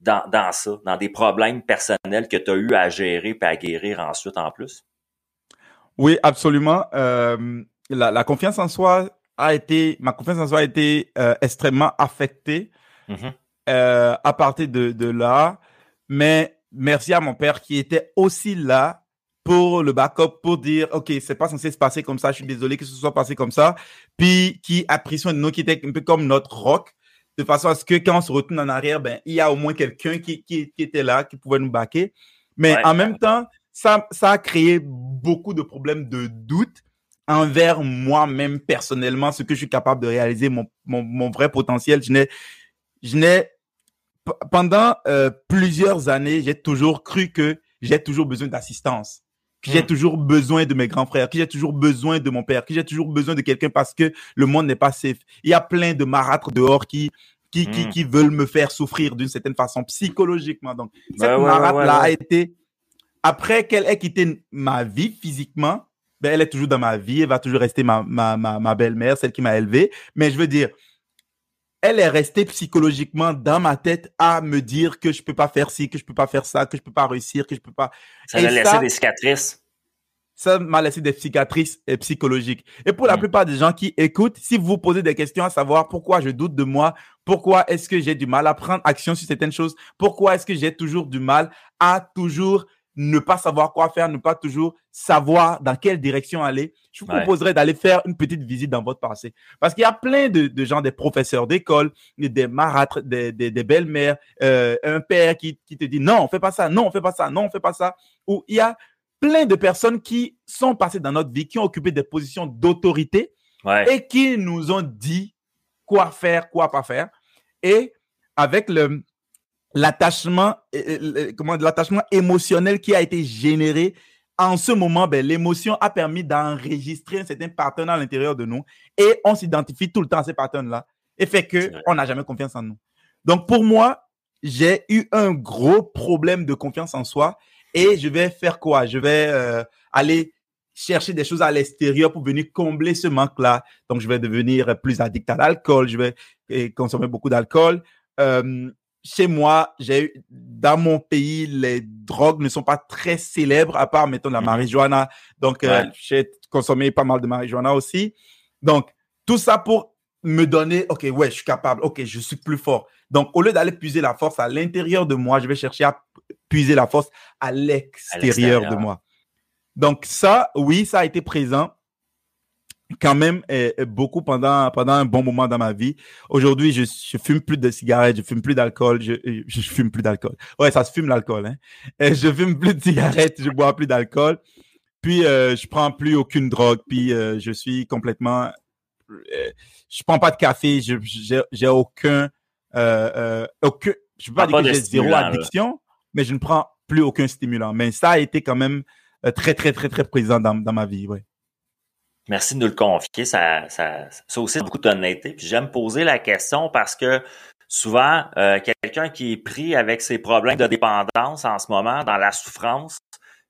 B: dans, dans ça, dans des problèmes personnels que tu as eu à gérer puis à guérir ensuite en plus?
C: Oui, absolument. Euh, la, la confiance en soi a été, ma confiance en soi a été euh, extrêmement affectée
B: Mhm.
C: euh, à partir de, de là. Mais merci à mon père qui était aussi là pour le backup, pour dire, OK, c'est pas censé se passer comme ça, je suis désolé que ce soit passé comme ça. Puis qui a pris soin de nous, qui était un peu comme notre rock, de façon à ce que quand on se retourne en arrière, ben, il y a au moins quelqu'un qui, qui, qui était là, qui pouvait nous baquer. Mais
B: Ouais,
C: en même temps, ça, ça a créé beaucoup de problèmes de doute envers moi-même personnellement, ce que je suis capable de réaliser, mon, mon, mon vrai potentiel. Je n'ai, je n'ai, pendant euh, plusieurs années, j'ai toujours cru que j'ai toujours besoin d'assistance, que j'ai
B: Hmm.
C: toujours besoin de mes grands frères, que j'ai toujours besoin de mon père, que j'ai toujours besoin de quelqu'un parce que le monde n'est pas safe. Il y a plein de marâtres dehors qui qui, qui,
B: Hmm.
C: qui veulent me faire souffrir d'une certaine façon psychologiquement. Donc, cette
B: Ouais, ouais,
C: marâtre-là
B: ouais, ouais,
C: a été, après qu'elle ait quitté ma vie physiquement, ben, elle est toujours dans ma vie, elle va toujours rester ma, ma, ma, ma belle-mère, celle qui m'a élevé. Mais je veux dire, elle est restée psychologiquement dans ma tête à me dire que je peux pas faire ci, que je peux pas faire ça, que je peux pas réussir, que je peux pas.
B: Ça
C: Et
B: a laissé des cicatrices?
C: Ça m'a laissé des cicatrices euh, psychologiques. Et pour la
B: Mm.
C: plupart des gens qui écoutent, si vous vous posez des questions à savoir pourquoi je doute de moi, pourquoi est-ce que j'ai du mal à prendre action sur certaines choses, pourquoi est-ce que j'ai toujours du mal à toujours ne pas savoir quoi faire, ne pas toujours savoir dans quelle direction aller, je vous
B: Ouais.
C: proposerais d'aller faire une petite visite dans votre passé. Parce qu'il y a plein de, de gens, des professeurs d'école, des marâtres, des, des, des belles-mères, euh, un père qui, qui te dit non, on fait pas ça, non, on fait pas ça, non, on fait pas ça. Ou il y a plein de personnes qui sont passées dans notre vie, qui ont occupé des positions d'autorité
B: Ouais.
C: et qui nous ont dit quoi faire, quoi pas faire. Et avec le l'attachement, euh, euh, comment l'attachement émotionnel qui a été généré en ce moment, ben, l'émotion a permis d'enregistrer un certain pattern à l'intérieur de nous et on s'identifie tout le temps à ces patterns-là et fait
B: C'est
C: que
B: vrai.
C: on n'a jamais confiance en nous. Donc pour moi, j'ai eu un gros problème de confiance en soi et je vais faire quoi? Je vais euh, aller chercher des choses à l'extérieur pour venir combler ce manque-là. Donc, je vais devenir plus addict à l'alcool, je vais eh, consommer beaucoup d'alcool. Euh, chez moi, j'ai dans mon pays, les drogues ne sont pas très célèbres, à part, mettons, la
B: Mhm.
C: marijuana. Donc, euh, j'ai consommé pas mal de marijuana aussi. Donc, tout ça pour me donner, OK, ouais, je suis capable, OK, je suis plus fort. Donc, au lieu d'aller puiser la force à l'intérieur de moi, je vais chercher à puiser la force à l'extérieur de moi. Donc, ça, oui, ça a été présent quand même euh, beaucoup pendant, pendant un bon moment dans ma vie. Aujourd'hui, je, je fume plus de cigarettes, je fume plus d'alcool, je, je, je fume plus d'alcool. Ouais, ça se fume l'alcool, hein. *laughs* Euh, je fume plus de cigarettes, je bois plus d'alcool. Puis, euh, je prends plus aucune drogue. Puis, euh, je suis complètement, euh, je prends pas de café, je, j'ai, aucun, euh, euh, aucun, je peux pas
B: Prends
C: dire
B: pas
C: que j'ai zéro
B: là.
C: addiction, mais je ne prends plus aucun stimulant. Mais ça a été quand même euh, très, très, très, très présent dans, dans ma vie, ouais.
B: Merci de nous le confier. Ça, ça, ça aussi, beaucoup d'honnêteté. Puis j'aime poser la question parce que souvent, euh, quelqu'un qui est pris avec ses problèmes de dépendance en ce moment, dans la souffrance,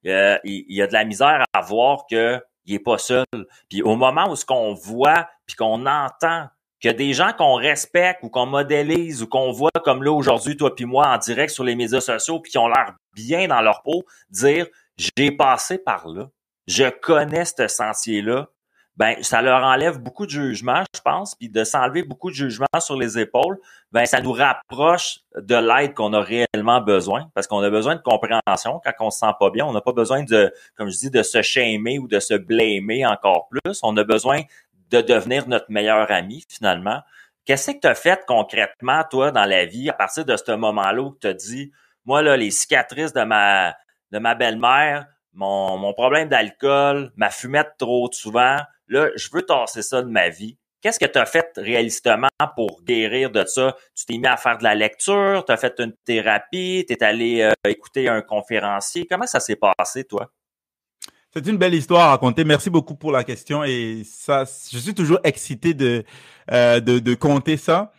B: euh, il, il a de la misère à voir que il est pas seul. Puis au moment où ce qu'on voit puis qu'on entend que des gens qu'on respecte ou qu'on modélise ou qu'on voit comme là aujourd'hui, toi puis moi, en direct sur les médias sociaux, puis qui ont l'air bien dans leur peau, dire j'ai passé par là, je connais ce sentier-là, ben ça leur enlève beaucoup de jugement, je pense, puis de s'enlever beaucoup de jugement sur les épaules, ben ça nous rapproche de l'aide qu'on a réellement besoin, parce qu'on a besoin de compréhension quand on se sent pas bien, on n'a pas besoin de, comme je dis, de se shamer ou de se blâmer encore plus, on a besoin de devenir notre meilleur ami finalement. Qu'est-ce que tu as fait concrètement, toi, dans la vie, à partir de ce moment-là où tu as dit, moi, là, les cicatrices de ma, de ma belle-mère, mon, mon problème d'alcool, ma fumette trop souvent, là, je veux tasser ça de ma vie. Qu'est-ce que tu as fait réalistement pour guérir de ça? Tu t'es mis à faire de la lecture, tu as fait une thérapie, tu es allé euh, écouter un conférencier. Comment ça s'est passé, toi?
C: C'est une belle histoire à raconter. Merci beaucoup pour la question et ça, je suis toujours excité de euh, compter ça.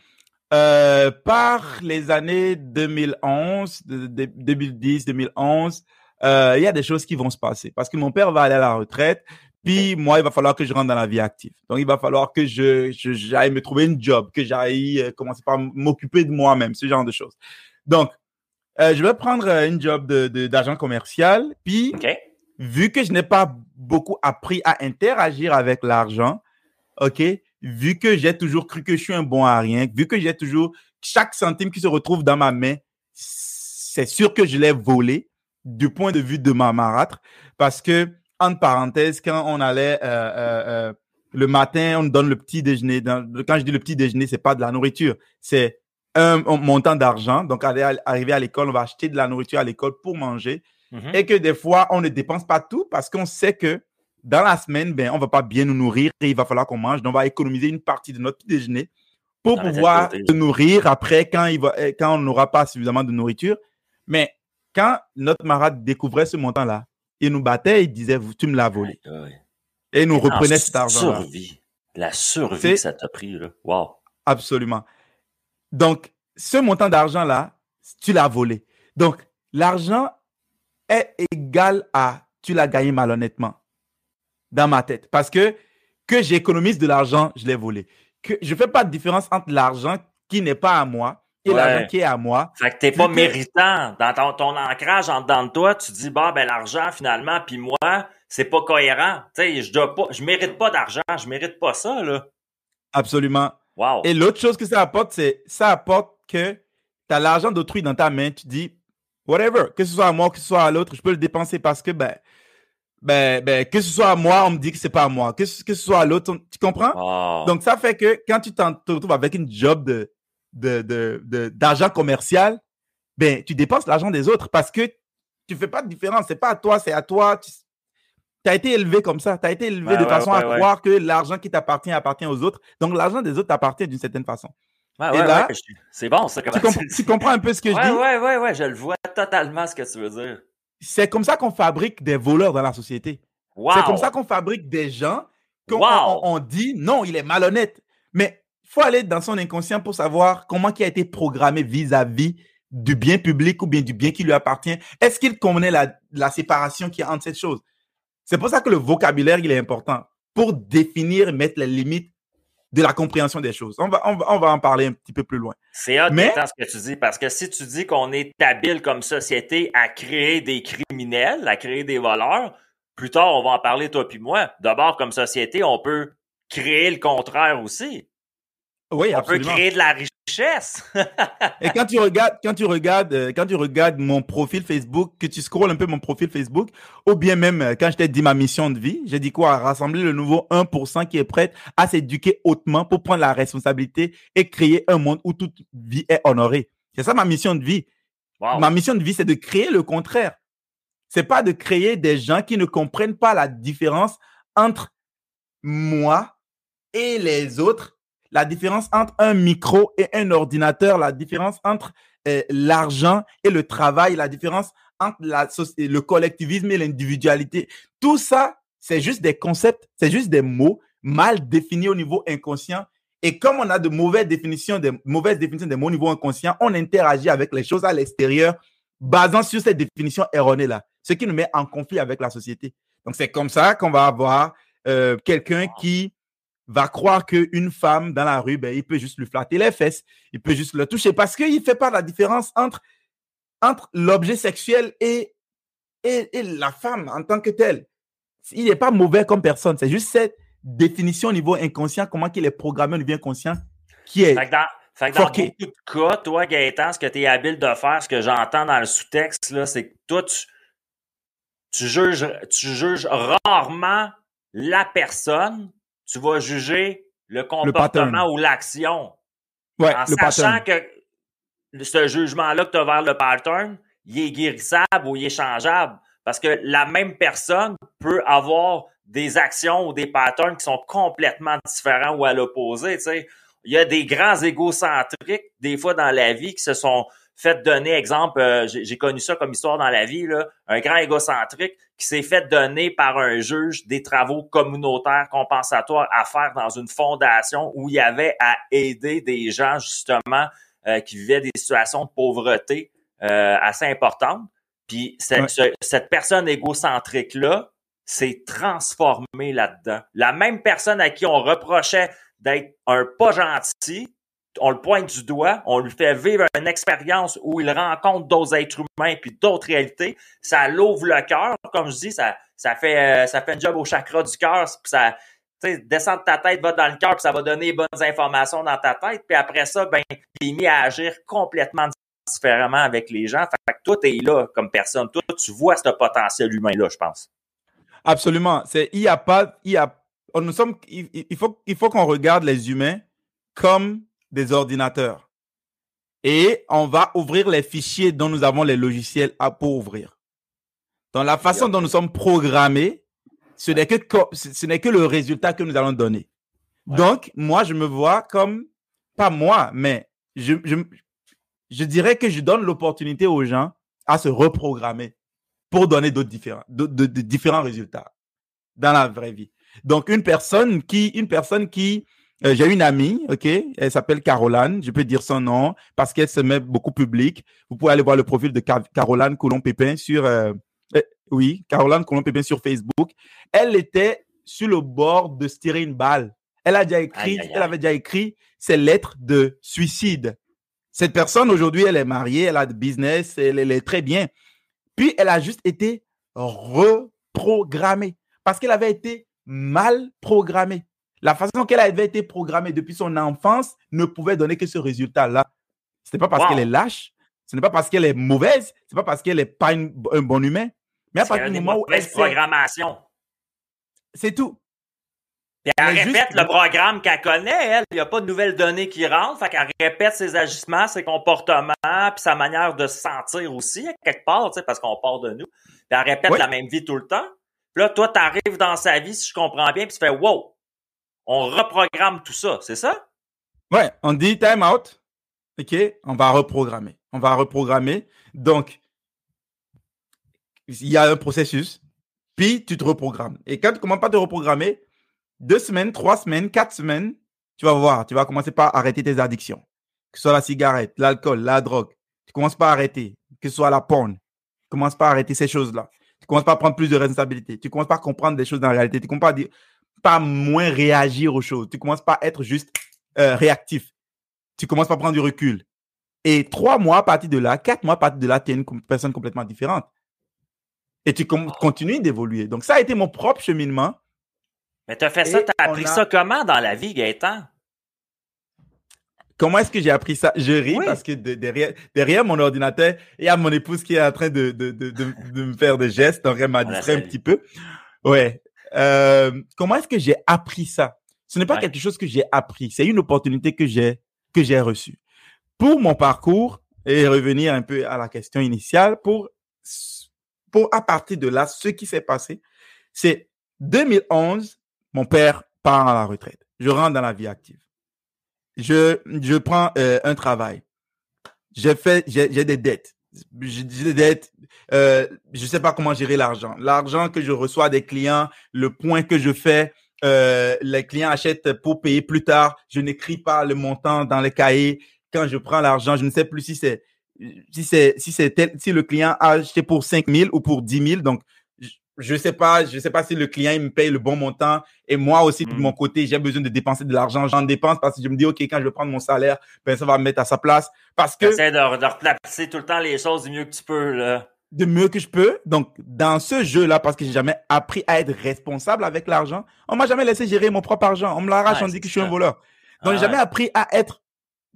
C: Euh, par les années 2011, de- de- 2010, 2011, euh, il y a des choses qui vont se passer parce que mon père va aller à la retraite. Puis moi, il va falloir que je rentre dans la vie active. Donc, il va falloir que je j'aille me trouver une job, que j'aille euh, commencer par m'occuper de moi-même, ce genre de choses. Donc, euh, je vais prendre euh, une job de de- d'agent commercial. Puis vu que je n'ai pas beaucoup appris à interagir avec l'argent, OK, vu que j'ai toujours cru que je suis un bon à rien, vu que j'ai toujours chaque centime qui se retrouve dans ma main, c'est sûr que je l'ai volé du point de vue de ma marâtre parce que entre parenthèses, quand on allait euh, euh, euh, le matin, on nous donne le petit déjeuner. Dans- quand je dis le petit déjeuner, c'est pas de la nourriture, c'est un, montant d'argent. Donc, aller à- arriver à l'école, on va acheter de la nourriture à l'école pour manger
B: Mhm.
C: et que des fois, on ne dépense pas tout parce qu'on sait que dans la semaine, ben, on va pas bien nous nourrir et il va falloir qu'on mange. Donc, on va économiser une partie de notre petit déjeuner pour pouvoir se nourrir après quand, il va, eh, quand on n'aura pas suffisamment de nourriture. Mais quand notre marade découvrait ce montant-là, il nous battait, il disait, tu me l'as volé.
B: Ouais, ouais.
C: Et il nous
B: En
C: reprenait cet argent-là.
B: survie. La survie que ça t'a pris, là. Wow.
C: Absolument. Donc, ce montant d'argent-là, tu l'as volé. Donc, l'argent est égal à tu l'as gagné malhonnêtement dans ma tête. Parce que que j'économise de l'argent, je l'ai volé. Que je ne fais pas de différence entre l'argent qui n'est pas à moi et
B: Ouais.
C: l'argent qui est à moi.
B: Fait que t'es pas méritant. Dans ton, ton ancrage en dedans de toi, tu dis, bah, ben, l'argent, finalement, puis moi, c'est pas cohérent. Tu sais, je dois pas, je mérite pas d'argent, je mérite pas ça, là.
C: Absolument.
B: Wow.
C: Et l'autre chose que ça apporte, c'est ça apporte que tu as l'argent d'autrui dans ta main, tu dis, whatever, que ce soit à moi, que ce soit à l'autre, je peux le dépenser parce que, ben, ben, ben, que ce soit à moi, on me dit que c'est pas à moi. Que, ce- que ce soit à l'autre, tu comprends?
B: Wow.
C: Donc, ça fait que quand tu te retrouves avec une job de, de, de, de- d'argent commercial, ben, tu dépenses l'argent des autres parce que tu fais pas de différence. C'est pas à toi, c'est à toi. Tu as été élevé comme ça. Tu as été élevé
B: Ouais,
C: de
B: ouais,
C: façon
B: ouais,
C: à croire que l'argent qui t'appartient appartient aux autres. Donc, l'argent des autres t'appartient d'une certaine façon. Et là,
B: c'est bon, ça,
C: Tu, comprends- tu comprends un peu ce que je dis?
B: ouais, ouais, ouais, je le vois totalement ce que tu veux dire.
C: C'est comme ça qu'on fabrique des voleurs dans la société.
B: Wow.
C: C'est comme ça qu'on fabrique des gens qu'on
B: Wow.
C: on- on dit non, il est malhonnête. Mais faut aller dans son inconscient pour savoir comment il a été programmé vis-à-vis du bien public ou bien du bien qui lui appartient. Est-ce qu'il connaît la, la séparation qui y a entre cette chose? C'est pour ça que le vocabulaire, il est important pour définir et mettre les limites de la compréhension des choses. On va, on va, on va en parler un petit peu plus loin.
B: C'est Gaëtan, ce que tu dis, parce que si tu dis qu'on est habile comme société à créer des criminels, à créer des voleurs, plus tard, on va en parler, toi puis moi. D'abord, comme société, on peut créer le contraire aussi.
C: Oui,
B: On peut créer de la richesse.
C: Et quand tu regardes, quand tu regardes, euh, quand tu regardes mon profil Facebook, que tu scrolles un peu mon profil Facebook, ou bien même euh, quand je t'ai dit ma mission de vie, j'ai dit quoi? Rassembler le nouveau 1% qui est prêt à s'éduquer hautement pour prendre la responsabilité et créer un monde où toute vie est honorée. C'est ça ma mission de vie.
B: Wow.
C: Ma mission de vie, c'est de créer le contraire. C'est pas de créer des gens qui ne comprennent pas la différence entre moi et les autres, la différence entre un micro et un ordinateur, la différence entre euh, l'argent et le travail, la différence entre la le collectivisme et l'individualité. Tout ça, c'est juste des concepts, c'est juste des mots mal définis au niveau inconscient. Et comme on a de mauvaises définitions, des mauvaises définitions des mots au niveau inconscient, on interagit avec les choses à l'extérieur basant sur cette définition erronée-là, ce qui nous met en conflit avec la société. Donc, c'est comme ça qu'on va avoir euh, quelqu'un qui va croire qu'une femme dans la rue, ben, il peut juste lui flatter les fesses, il peut juste le toucher parce qu'il ne fait pas la différence entre, entre l'objet sexuel et, et, et la femme en tant que telle. Il n'est pas mauvais comme personne, c'est juste cette définition au niveau inconscient, comment il est programmé au niveau inconscient qui est...
B: Fait que dans, beaucoup de cas, toi, Gaëtan, ce que tu es habile de faire, ce que j'entends dans le sous-texte, c'est que toi, tu, tu, juges, tu juges rarement la personne, tu vas juger le comportement ou l'action.
C: Ouais,
B: en
C: le
B: sachant
C: pattern.
B: que ce jugement-là que tu as vers le pattern, il est guérissable ou il est changeable. Parce que la même personne peut avoir des actions ou des patterns qui sont complètement différents ou à l'opposé. Il y a des grands égocentriques, des fois dans la vie, qui se sont fait donner, exemple, euh, j'ai connu ça comme histoire dans la vie, là, un grand égocentrique qui s'est fait donner par un juge des travaux communautaires compensatoires à faire dans une fondation où il y avait à aider des gens justement euh, qui vivaient des situations de pauvreté euh, assez importantes. Puis cette,
C: Ouais.
B: ce- cette personne égocentrique-là s'est transformée là-dedans. La même personne à qui on reprochait d'être un pas gentil, on le pointe du doigt, on lui fait vivre une expérience où il rencontre d'autres êtres humains puis d'autres réalités, ça l'ouvre le cœur, comme je dis, ça, ça fait euh, ça fait un job au chakra du cœur, puis ça tu sais, descend de ta tête, va dans le cœur, puis ça va donner les bonnes informations dans ta tête, puis après ça, ben, il est mis à agir complètement différemment avec les gens. Fait que toi, t'es là comme personne. Toi, tu vois ce potentiel humain-là, je pense.
C: Absolument. C'est, il y a pas, y a, nous sommes, il, il- il faut qu'on regarde les humains comme des ordinateurs. Et on va ouvrir les fichiers dont nous avons les logiciels à pour ouvrir. Dans la façon dont nous sommes programmés, Ce n'est que, co- ce ce n'est que le résultat que nous allons donner.
B: Ouais.
C: Donc, moi, je me vois comme, pas moi, mais je, je, je dirais que je donne l'opportunité aux gens à se reprogrammer pour donner d'autres différents, de, de différents résultats dans la vraie vie. Donc, une personne qui, une personne qui, euh, j'ai une amie, ok, elle s'appelle Caroline, je peux dire son nom parce qu'elle se met beaucoup public. Vous pouvez aller voir le profil de Car- Caroline Coulon-Pépin sur, euh, euh, oui, Caroline Coulon-Pépin sur Facebook. Elle était sur le bord de se tirer une balle. Elle a déjà écrit,
B: Aïe, aïe,
C: elle
B: aïe.
C: avait déjà écrit ses lettres de suicide. Cette personne, aujourd'hui, elle est mariée, elle a de business, elle, elle est très bien. Puis, elle a juste été reprogrammée parce qu'elle avait été mal programmée. La façon qu'elle avait été programmée depuis son enfance ne pouvait donner que ce résultat-là. Ce n'est pas parce
B: Wow.
C: qu'elle est lâche, ce n'est pas parce qu'elle est mauvaise, ce n'est pas parce qu'elle n'est pas une- un bon humain, mais à partir du moment où elle
B: programmations.
C: c'est tout.
B: Puis elle répète
C: juste-
B: le programme qu'elle connaît, elle. Il n'y a pas de nouvelles données qui rentrent. Fait qu'elle répète ses agissements, ses comportements, puis sa manière de se sentir aussi, quelque part, parce qu'on part de nous. Puis elle répète la même vie tout le temps. Puis là, toi, tu arrives dans sa vie, si je comprends bien, puis tu fais Wow! On reprogramme tout ça, c'est ça?
C: Ouais, on dit time out. OK, on va reprogrammer. On va reprogrammer. Donc, il y a un processus, puis tu te reprogrammes. Et quand tu commences pas à te reprogrammer, deux semaines, trois semaines, quatre semaines, tu vas voir, tu vas commencer par arrêter tes addictions. Que ce soit la cigarette, l'alcool, la drogue. Tu commences pas à arrêter. Que ce soit la porn. Tu commences pas à arrêter ces choses-là. Tu commences pas à prendre plus de responsabilités. Tu commences pas à comprendre des choses dans la réalité. Tu commences pas à dire, pas moins réagir aux choses. Tu commences pas à être juste euh, réactif. Tu commences par prendre du recul. Et trois mois à partir de là, quatre mois à partir de là, tu es une personne complètement différente. Et tu continues d'évoluer. Donc, ça a été mon propre cheminement.
B: Mais t'as fait ça, t'as
C: on
B: appris
C: a-
B: ça comment dans la vie, Gaëtan?
C: Comment est-ce que j'ai appris ça? Je ris
B: Oui.
C: parce que de- derrière, derrière mon ordinateur, il y a mon épouse qui est en train de, me faire des gestes. Donc, elle m'a distrait un petit peu. Ouais. Euh, comment est-ce que j'ai appris ça? Ce n'est pas
B: Ouais.
C: quelque chose que j'ai appris. C'est une opportunité que j'ai, que j'ai reçue. Pour mon parcours, et revenir un peu à la question initiale, pour, pour à partir de là, ce qui s'est passé, c'est 2011, mon père part à la retraite. Je rentre dans la vie active. Je, je prends euh, un travail. J'ai fait, j'ai j'ai des dettes. J'ai des. Euh, je sais pas comment gérer l'argent. L'argent que je reçois des clients, le point que je fais, euh, les clients achètent pour payer plus tard. Je n'écris pas le montant dans les cahiers. Quand je prends l'argent, je ne sais plus si c'est si c'est si c'est si le client a acheté pour 5 000 ou pour 10 000. Donc je- sais pas, je sais pas si le client il me paye le bon montant et moi aussi de
B: Mm.
C: mon côté j'ai besoin de dépenser de l'argent. J'en dépense parce que je me dis ok quand je vais prendre mon salaire, ben ça va me mettre à sa place parce que
B: T'essaies de, de replacer tout le temps les choses du mieux que tu peux, là.
C: de mieux que je peux. Donc, dans ce jeu-là, parce que j'ai jamais appris à être responsable avec l'argent, on m'a jamais laissé gérer mon propre argent. On me l'arrache,
B: Ouais,
C: on dit que je suis un voleur. Donc,
B: Ah
C: j'ai jamais
B: ouais.
C: appris à être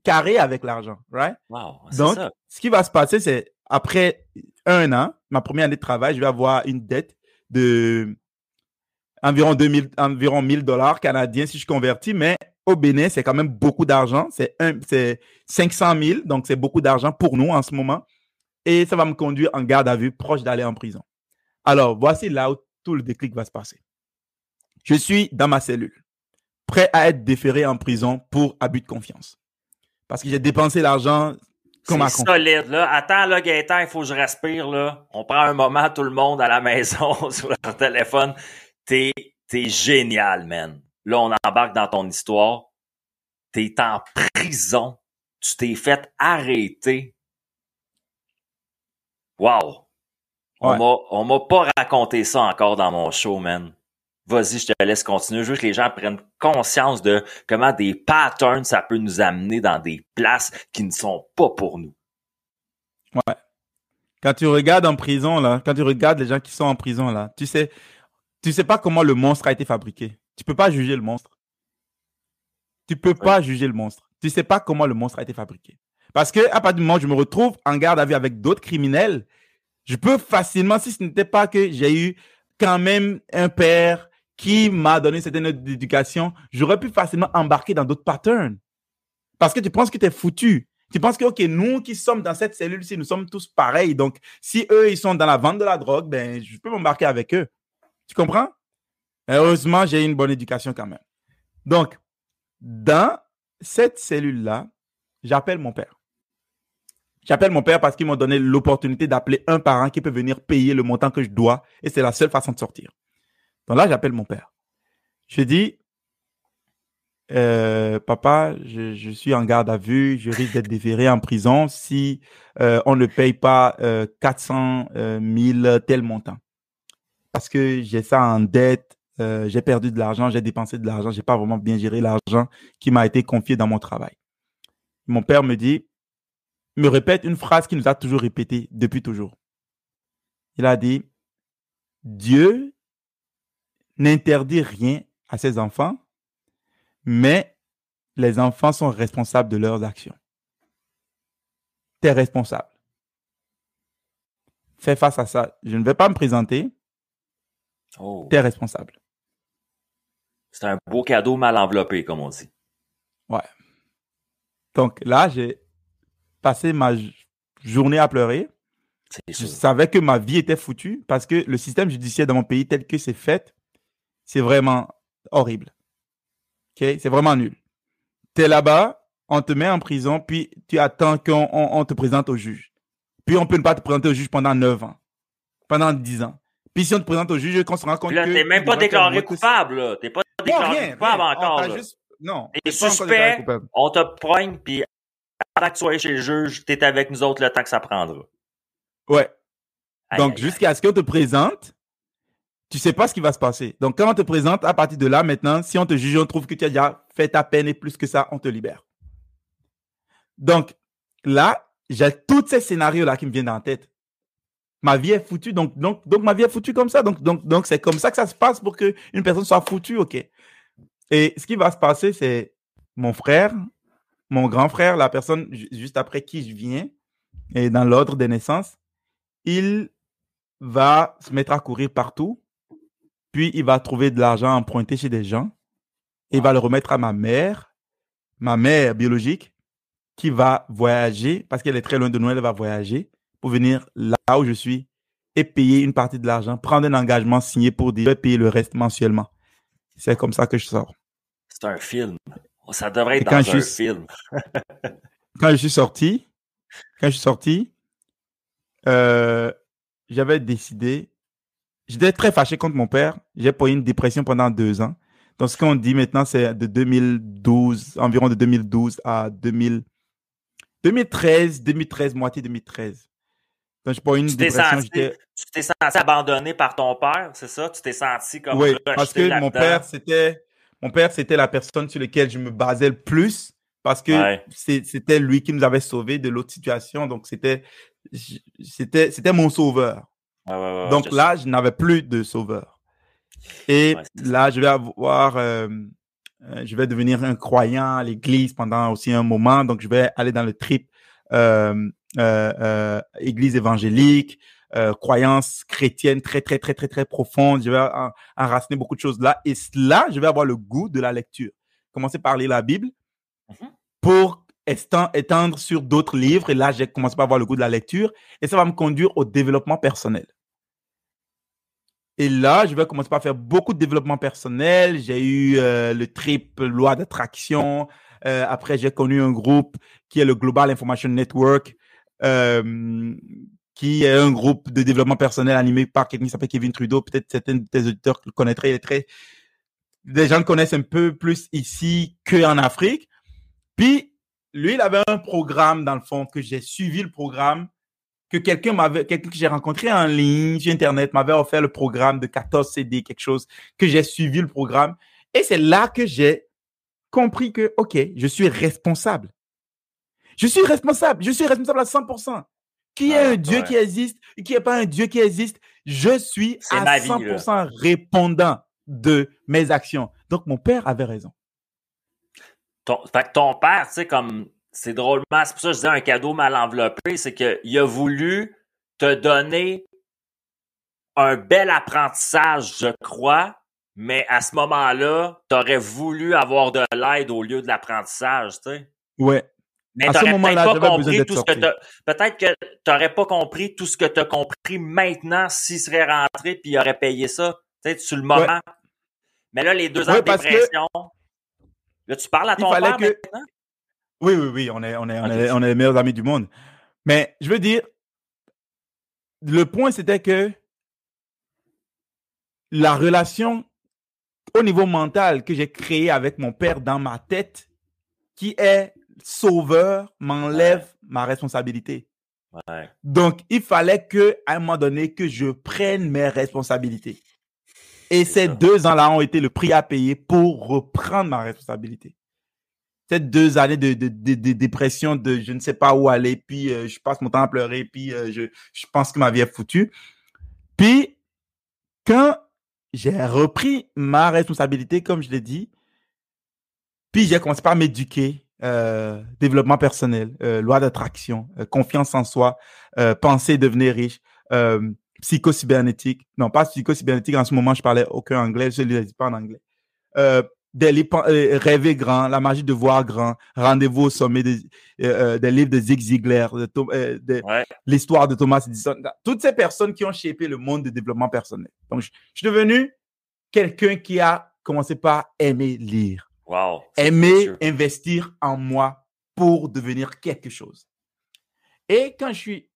C: carré avec l'argent, right?
B: Wow,
C: Donc,
B: ça.
C: ce qui va se passer, c'est après un an, ma première année de travail, je vais avoir une dette de environ 2000, environ 1000 dollars canadiens si je convertis, mais au Bénin, c'est quand même beaucoup d'argent. C'est un, c'est 500 000, donc c'est beaucoup d'argent pour nous en ce moment. Et ça va me conduire en garde à vue, proche d'aller en prison. Alors, voici là où tout le déclic va se passer. Je suis dans ma cellule, prêt à être déféré en prison pour abus de confiance. Parce que j'ai dépensé l'argent
B: C'est solide, là. Attends, là, Gaëtan, il faut que je respire, là. On prend un moment, tout le monde à la maison, *laughs* sur leur téléphone. T'es, t'es génial, man. Là, on embarque dans ton histoire. T'es en prison. Tu t'es fait arrêter. Wow. On
C: Ouais.
B: m'a, on m'a pas raconté ça encore dans mon show, man. Vas-y, je te laisse continuer. Juste que les gens prennent conscience de comment des patterns ça peut nous amener dans des places qui ne sont pas pour nous.
C: Quand tu regardes en prison, là, quand tu regardes les gens qui sont en prison, là, tu sais, tu sais pas comment le monstre a été fabriqué. Tu peux pas juger le monstre. Tu peux pas juger le monstre. Tu sais pas comment le monstre a été fabriqué. Parce que, à partir du moment où je me retrouve en garde à vue avec d'autres criminels, je peux facilement, si ce n'était pas que j'ai eu quand même un père qui m'a donné une certaine éducation, j'aurais pu facilement embarquer dans d'autres patterns. Parce que tu penses que tu es foutu. Tu penses que, OK, nous qui sommes dans cette cellule-ci, nous sommes tous pareils. Donc, si eux, ils sont dans la vente de la drogue, ben, je peux m'embarquer avec eux. Tu comprends? Heureusement, j'ai une bonne éducation quand même. Donc, dans cette cellule-là, j'appelle mon père. J'appelle mon père parce qu'ils m'ont donné l'opportunité d'appeler un parent qui peut venir payer le montant que je dois et c'est la seule façon de sortir. Donc là, j'appelle mon père. Je dis, euh, papa, je, suis en garde à vue, je risque d'être déféré en prison si euh, on ne paye pas euh, 400 000 tel montant. Parce que j'ai ça en dette, euh, j'ai perdu de l'argent, j'ai dépensé de l'argent, j'ai pas vraiment bien géré l'argent qui m'a été confié dans mon travail. Mon père me dit, me répète une phrase qu'il nous a toujours répétée depuis toujours. Il a dit, Dieu n'interdit rien à ses enfants, mais les enfants sont responsables de leurs actions. Tu es responsable. Fais face à ça. Je ne vais pas me présenter.
B: Oh.
C: Tu es responsable.
B: C'est un beau cadeau mal enveloppé, comme on dit.
C: Ouais. Donc là, j'ai passé ma journée à pleurer. Je savais que ma vie était foutue parce que le système judiciaire dans mon pays tel que c'est fait, c'est vraiment horrible. C'est vraiment nul. Tu es là-bas, on te met en prison, puis tu attends qu'on te présente au juge. Puis on peut ne pas te présenter au juge pendant 9 ans, pendant 10 ans. Puis si on te présente au juge, qu'on se rend compte
B: là,
C: que...
B: t'es même pas déclaré coupable, T'es pas déclaré coupable encore, là. Juste...
C: Non.
B: T'es suspect, on te poigne, puis avant que tu sois chez le juge, t'es avec nous autres le temps que ça prendra.
C: Ouais. Donc, jusqu'à ce qu'on te présente, tu sais pas ce qui va se passer. Donc, quand on te présente, à partir de là, maintenant, si on te juge, on trouve que tu as déjà fait ta peine et plus que ça, on te libère. Donc, là, j'ai tous ces scénarios-là qui me viennent en tête. Ma vie est foutue, donc, donc, ma vie est foutue comme ça. Donc, donc, donc, c'est comme ça que ça se passe pour qu'une personne soit foutue, OK. Et ce qui va se passer, c'est mon frère, mon grand frère, la personne juste après qui je viens, et dans l'ordre des naissances, il va se mettre à courir partout puis il va trouver de l'argent emprunté chez des gens. Et il va le remettre à ma mère, ma mère biologique, qui va voyager, parce qu'elle est très loin de nous, elle va voyager pour venir là où je suis et payer une partie de l'argent, prendre un engagement signé pour dire payer le reste mensuellement. C'est comme ça que je sors.
B: C'est un film. Ça devrait être dans un film. *laughs*
C: quand je suis sorti, quand je suis sorti, euh, j'avais décidé J'étais très fâché contre mon père. J'ai pris une dépression pendant deux ans. Donc, ce qu'on dit maintenant, c'est de 2012, environ de 2012 à 2000, 2013, 2013, moitié 2013. Donc, je pas une dépression.
B: tu t'es senti abandonné par ton père, c'est ça? Tu t'es senti comme
C: Oui, parce que mon père, c'était, mon père, c'était la personne sur laquelle je me basais le plus parce que c'était lui qui nous avait sauvés de l'autre situation. Donc, c'était, c'était, c'était mon sauveur. Donc là, je n'avais plus de sauveur. Et là, je vais avoir, euh, euh, je vais devenir un croyant à l'église pendant aussi un moment. Donc, je vais aller dans le trip euh, église évangélique, croyance chrétienne très, très, très, très, très profonde. Je vais enraciner beaucoup de choses là. Et là, je vais avoir le goût de la lecture. Commencer par lire la Bible mm-hmm. pour étendre sur d'autres livres. Et là, j'ai commencé par avoir le goût de la lecture. Et ça va me conduire au développement personnel. Et là, je vais commencer par faire beaucoup de développement personnel. J'ai eu euh, le trip loi d'attraction. Euh, après, j'ai connu un groupe qui est le Global Information Network, euh, qui est un groupe de développement personnel animé par quelqu'un qui s'appelle Kevin Trudeau. Peut-être certains de tes auditeurs le connaîtraient. Il est très... Des gens le connaissent un peu plus ici qu'en Afrique. Puis, lui, il avait un programme, dans le fond, que j'ai suivi le programme que quelqu'un m'avait, quelqu'un que j'ai rencontré en ligne sur Internet m'avait offert le programme de 14 CD, quelque chose, que j'ai suivi le programme. Et c'est là que j'ai compris que, OK, je suis responsable. Je suis responsable. Je suis responsable à 100%. Qui est ah, un Dieu qui existe, qui n'est pas un Dieu qui existe, je suis à 100% répondant de mes actions. Donc, mon père avait raison.
B: Ton, fait ton père, tu sais, comme c'est drôlement, c'est pour ça que je disais un cadeau mal enveloppé, c'est qu'il a voulu te donner un bel apprentissage, je crois, mais à ce moment-là, tu aurais voulu avoir de l'aide au lieu de l'apprentissage, tu sais.
C: Ouais.
B: Mais tu n'aurais pas compris tout ce que Peut-être que tu n'aurais pas compris tout ce que tu as compris maintenant s'il serait rentré puis il aurait payé ça. Tu sais, sur le moment. Mais là, les deux ans
C: Ouais,
B: de
C: que-
B: dépression. Là, tu parles à ton père
C: que-
B: maintenant?
C: Oui, oui, oui, on est, on est, on
B: Ok.
C: est, on est les meilleurs amis du monde. Mais je veux dire, le point, c'était que la relation au niveau mental que j'ai créée avec mon père dans ma tête, qui est sauveur, m'enlève ma responsabilité.
B: Ouais.
C: Donc, il fallait que, à un moment donné, que je prenne mes responsabilités. Et ces deux ans-là ont été le prix à payer pour reprendre ma responsabilité. Ces deux années de, de, de- dépression, de je ne sais pas où aller, puis euh, je passe mon temps à pleurer, puis euh, je, je pense que ma vie est foutue. Puis, quand j'ai repris ma responsabilité, comme je l'ai dit, puis j'ai commencé par m'éduquer, euh, développement personnel, loi d'attraction, confiance en soi, penser devenir riche, psycho-cybernétique. Non, pas psycho-cybernétique. En ce moment, je parlais aucun anglais, je ne le dis pas en anglais. Des euh, rêver grand, la magie de voir grand, rendez-vous au sommet des, euh, euh, des livres de Zig Ziglar, euh, de
B: Ouais.
C: l'histoire de Thomas Edison. Toutes ces personnes qui ont shapé le monde du développement personnel. Donc, je, je suis devenu quelqu'un qui a commencé par aimer lire
B: Wow.
C: Aimer investir en moi pour devenir quelque chose. Et quand je suis...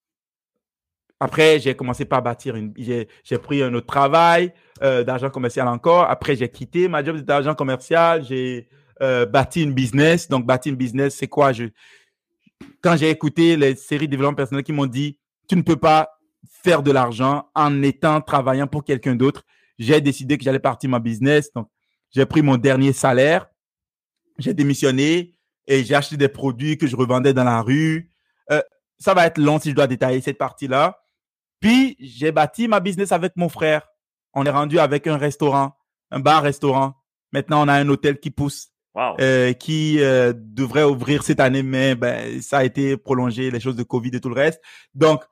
C: Après, j'ai commencé par bâtir une... J'ai pris un autre travail euh, d'argent commercial encore. Après, j'ai quitté ma job d'argent commercial. J'ai euh, bâti une business. Donc, bâti une business, c'est quoi? Je... Quand j'ai écouté les séries de développement personnel qui m'ont dit, tu ne peux pas faire de l'argent en étant travaillant pour quelqu'un d'autre, j'ai décidé que j'allais partir ma business. Donc, j'ai pris mon dernier salaire j'ai démissionné et j'ai acheté des produits que je revendais dans la rue. Euh, ça va être long si je dois détailler cette partie-là. Puis, j'ai bâti ma business avec mon frère. On est rendu avec un restaurant, un bar-restaurant. Maintenant, on a un hôtel qui pousse,
B: Wow.
C: euh, qui euh, devrait ouvrir cette année, mais ben, ça a été prolongé, les choses de Covid et tout le reste. Donc,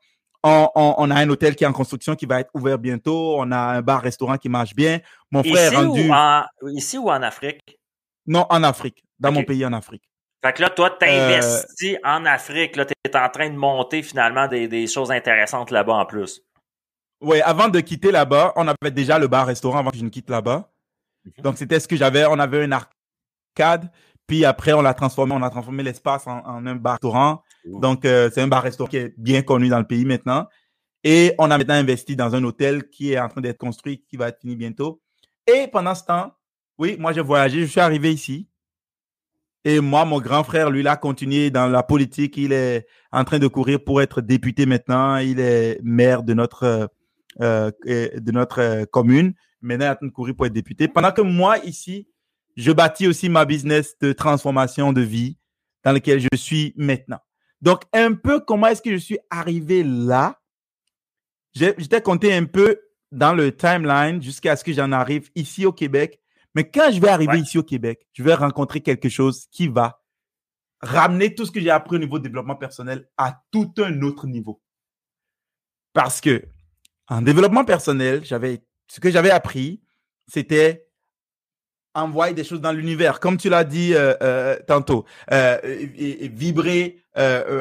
C: on, on- on a un hôtel qui est en construction, qui va être ouvert bientôt. On a un bar-restaurant qui marche bien. Mon frère
B: Ici,
C: est rendu...
B: ou en, ici ou en Afrique?
C: Non, en Afrique, dans mon pays en Afrique.
B: Fait que là, toi,
C: Euh,
B: t'investis en Afrique. Là, t'es en train de monter finalement des, des choses intéressantes là-bas en plus.
C: Oui, avant de quitter là-bas, on avait déjà le bar-restaurant avant que je ne quitte là-bas.
B: Mhm.
C: Donc, c'était ce que j'avais. On avait une arcade. Puis après, on l'a transformé. On a transformé l'espace en, en un bar-restaurant. Donc, euh, c'est un bar-restaurant qui est bien connu dans le pays maintenant. Et on a maintenant investi dans un hôtel qui est en train d'être construit, qui va être fini bientôt. Et pendant ce temps, oui, moi, j'ai voyagé. Je suis arrivé ici. Et moi, mon grand frère, lui, il a continué dans la politique. Il est en train de courir pour être député maintenant. Il est maire de notre, euh, euh, de notre euh, commune. Maintenant, il est en train de courir pour être député. Pendant que moi, ici, je bâtis aussi ma business de transformation de vie dans lequel je suis maintenant. Donc, un peu comment est-ce que je suis arrivé là? J'étais compté un peu dans le timeline jusqu'à ce que j'en arrive ici au Québec. Mais quand je vais arriver
B: Ouais.
C: ici au Québec, je vais rencontrer quelque chose qui va ramener tout ce que j'ai appris au niveau développement personnel à tout un autre niveau. Parce que en développement personnel, j'avais ce que j'avais appris, c'était envoyer des choses dans l'univers, comme tu l'as dit euh, euh, tantôt, euh, et- et vibrer,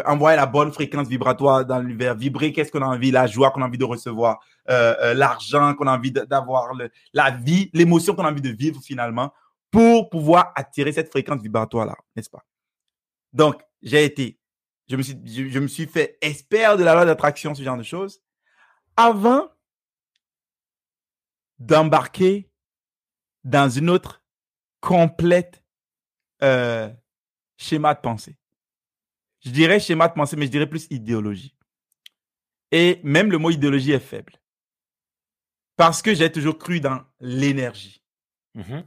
C: envoyer la bonne fréquence vibratoire dans l'univers, vibrer qu'est-ce qu'on a envie, la joie qu'on a envie de recevoir, euh, euh, l'argent qu'on a envie d'avoir, la vie, l'émotion qu'on a envie de vivre finalement, pour pouvoir attirer cette fréquence vibratoire-là, n'est-ce pas? Donc, j'ai été, je me, suis, je, je me suis fait expert de la loi d'attraction, ce genre de choses, avant d'embarquer dans une autre complète euh, schéma de pensée. Je dirais schéma de pensée, mais je dirais plus idéologie. Et même le mot idéologie est faible. Parce que j'ai toujours cru dans l'énergie.
B: Mhm.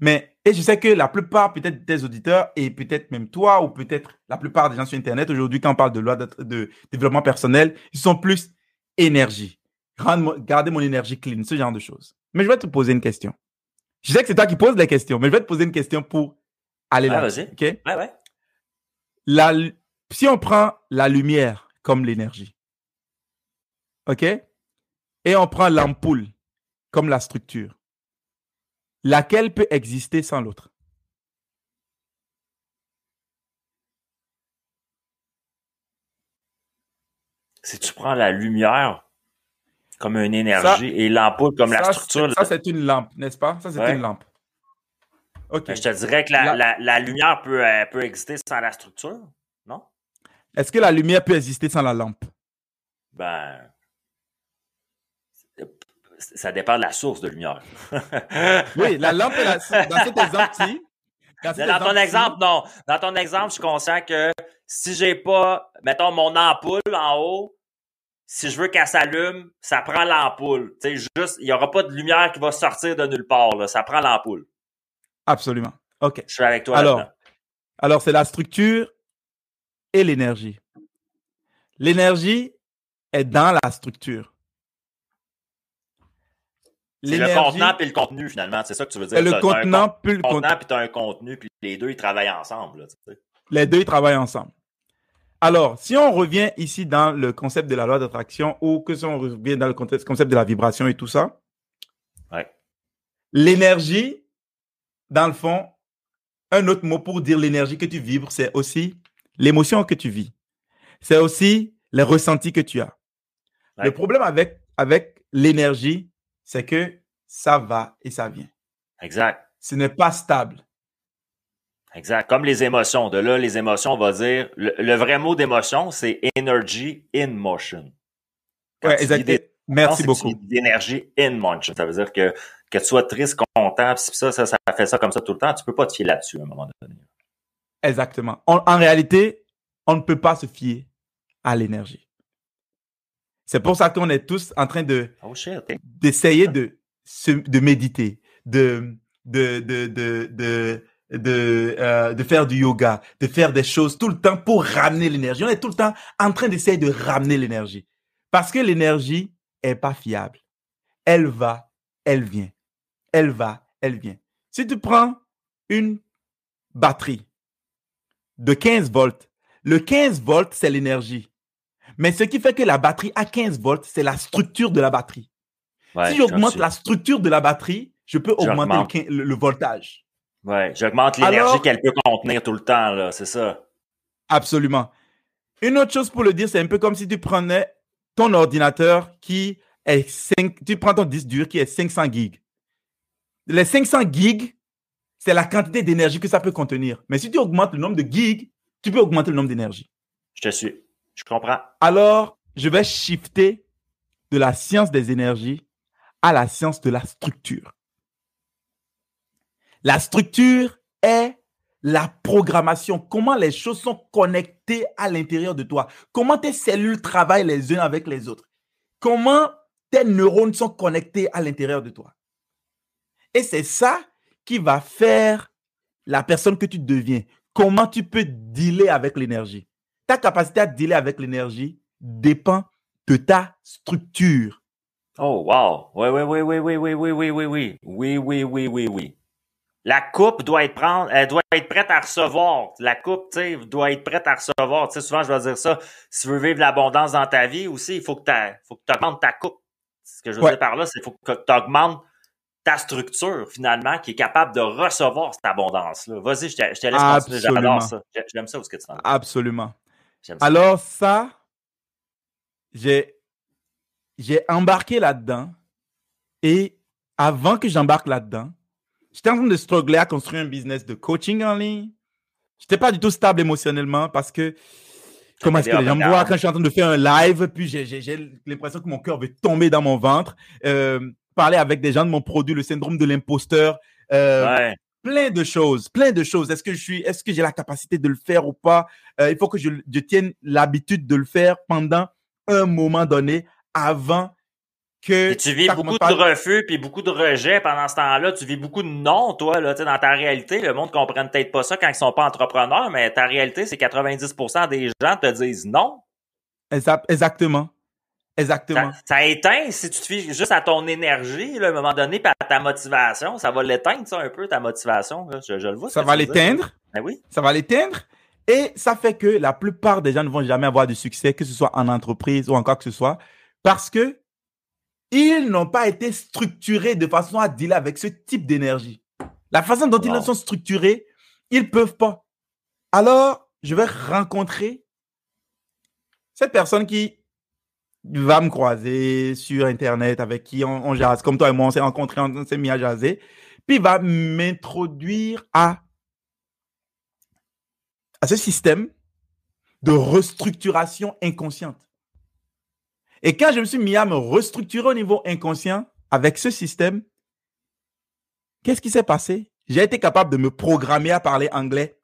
C: Mais, et je sais que la plupart, peut-être des auditeurs, et peut-être même toi, ou peut-être la plupart des gens sur Internet, aujourd'hui, quand on parle de loi de, de développement personnel, ils sont plus énergie. Garder mon énergie clean, ce genre de choses. Mais je vais te poser une question. Je sais que c'est toi qui poses les questions, mais je vais te poser une question pour aller
B: Ah,
C: là.
B: vas-y.
C: OK?
B: Ouais, ouais.
C: La si on prend la lumière comme l'énergie, OK? Et on prend l'ampoule comme la structure, laquelle peut exister sans l'autre?
B: Si tu prends la lumière, Comme une énergie. et l'ampoule comme la structure.
C: Ça, c'est une lampe, n'est-ce pas? Ça, c'est
B: Ouais.
C: une lampe. OK.
B: Ben, je te dirais que la,
C: La-
B: la- la lumière peut, euh, peut exister sans la structure, non?
C: Est-ce que la lumière peut exister sans la lampe?
B: Ben. Ça dépend de la source de lumière. *laughs*
C: Oui, la lampe, est la- dans cet exemple-ci. Dans, cet
B: Dans ton exemple, non. Dans ton exemple, je suis conscient que si j'ai pas, mettons, mon ampoule en haut, si je veux qu'elle s'allume, ça prend l'ampoule. Tu sais, juste, il y aura pas de lumière qui va sortir de nulle part, là. Ça prend l'ampoule.
C: Absolument. OK.
B: Je suis avec toi
C: Alors. Alors, c'est la structure et l'énergie. L'énergie est dans la structure.
B: C'est le contenant puis le contenu, finalement. C'est ça que tu veux dire.
C: c'est le contenant plus le
B: contenant puis t'as un contenu, puis les deux, ils travaillent ensemble, là, tu sais.
C: Les deux, ils travaillent ensemble. Alors, si on revient ici dans le concept de la loi d'attraction ou que si on revient dans le concept de la vibration et tout ça,
B: Ouais.
C: l'énergie, dans le fond, un autre mot pour dire l'énergie que tu vibres, c'est aussi l'émotion que tu vis. C'est aussi les ressentis que tu as.
B: Ouais.
C: Le problème avec, avec l'énergie, c'est que ça va et ça vient.
B: Exact.
C: Ce n'est pas stable.
B: Exact. Comme les émotions. De là, les émotions, on va dire, le, le vrai mot d'émotion, c'est energy in motion. Quand
C: Ouais,
B: tu
C: exact.
B: vis des-
C: Merci beaucoup.
B: d'énergie in motion. Ça veut dire que, que tu sois triste, content, pis ça, ça, ça fait ça comme ça tout le temps. Tu peux pas te fier là-dessus à un moment donné.
C: Exactement. En, en réalité, on ne peut pas se fier à l'énergie. C'est pour ça qu'on est tous en train de
B: Oh
C: d'essayer de méditer, de de de de de de, euh, de faire du yoga, de faire des choses tout le temps pour ramener l'énergie. On est tout le temps en train d'essayer de ramener l'énergie parce que l'énergie est pas fiable. Elle va, elle vient. Elle va, elle vient. Si tu prends une batterie de 15 volts, le 15 volts, c'est l'énergie. Mais ce qui fait que la batterie a 15 volts, c'est la structure de la batterie.
B: Ouais,
C: si j'augmente la structure de la batterie, je peux augmenter le, voltage.
B: Ouais, j'augmente l'énergie qu'elle peut contenir tout le temps, là. C'est ça.
C: Absolument. Une autre chose pour le dire, c'est un peu comme si tu prenais ton ordinateur qui est 5, tu prends ton disque dur qui est 500 gigs. Les 500 gigs, c'est la quantité d'énergie que ça peut contenir. Mais si tu augmentes le nombre de gigs, tu peux augmenter le nombre d'énergie.
B: Je te suis. Je comprends.
C: Alors, je vais shifter de la science des énergies à la science de la structure. La structure est la programmation, comment les choses sont connectées à l'intérieur de toi, comment tes cellules travaillent les unes avec les autres, comment tes neurones sont connectés à l'intérieur de toi. Et c'est ça qui va faire la personne que tu deviens, comment tu peux dealer avec l'énergie. Ta capacité à dealer avec l'énergie dépend de ta structure.
B: Oh, wow. Oui, oui, oui, oui, oui, oui, oui, oui, oui, oui. Oui, oui, oui, oui, oui. La coupe doit être prendre, elle doit être prête à recevoir. La coupe, tu sais, doit être prête à recevoir. Tu sais, souvent, je vais dire ça. Si tu veux vivre l'abondance dans ta vie aussi, il faut que tu augmentes ta coupe. Ce que je veux
C: Ouais.
B: dire par là, c'est qu'il faut que tu augmentes ta structure, finalement, qui est capable de recevoir cette abondance-là. Vas-y, je te, je te laisse continuer. J'adore ça. J'ai- J'aime ça où ce que tu vas?
C: Absolument.
B: J'aime ça.
C: Alors ça, j'ai j'ai embarqué là-dedans et avant que j'embarque là-dedans, j'étais en train de struggler à construire un business de coaching en ligne. J'étais pas du tout stable émotionnellement parce que comment est-ce que les gens me voient quand je suis en train de faire un live, puis j'ai- j'ai j'ai l'impression que mon cœur veut tomber dans mon ventre. Euh, parler avec des gens de mon produit, le syndrome de l'imposteur. euh,
B: Ouais.
C: Plein de choses, plein de choses. Est-ce que je suis, est-ce que j'ai la capacité de le faire ou pas? Euh, Il faut que je, je tienne l'habitude de le faire pendant un moment donné avant que.
B: Et tu vis beaucoup de refus puis beaucoup de rejets pendant ce temps-là. Tu vis beaucoup de non, toi, là, dans ta réalité. Le monde ne comprend peut-être pas ça quand ils sont pas entrepreneurs, mais ta réalité, c'est 90% des gens te disent non.
C: Exa- Exactement. Exactement.
B: Ça, ça éteint si tu te fies juste à ton énergie, là, à un moment donné, puis à ta motivation. Ça va l'éteindre, ça, un peu, ta motivation. là. Je, je le vois.
C: Ça va l'éteindre.
B: Ben oui.
C: Ça va l'éteindre. Et ça fait que la plupart des gens ne vont jamais avoir de succès, que ce soit en entreprise ou en quoi que ce soit, parce que ils n'ont pas été structurés de façon à dealer avec ce type d'énergie. La façon dont
B: Wow.
C: ils sont structurés, ils peuvent pas. Alors, je vais rencontrer cette personne qui, va me croiser sur Internet avec qui on, jase, comme toi et moi, on s'est rencontrés, on s'est mis à jaser. Puis il va m'introduire à, à ce système de restructuration inconsciente. Et quand je me suis mis à me restructurer au niveau inconscient avec ce système, qu'est-ce qui s'est passé? J'ai été capable de me programmer à parler anglais,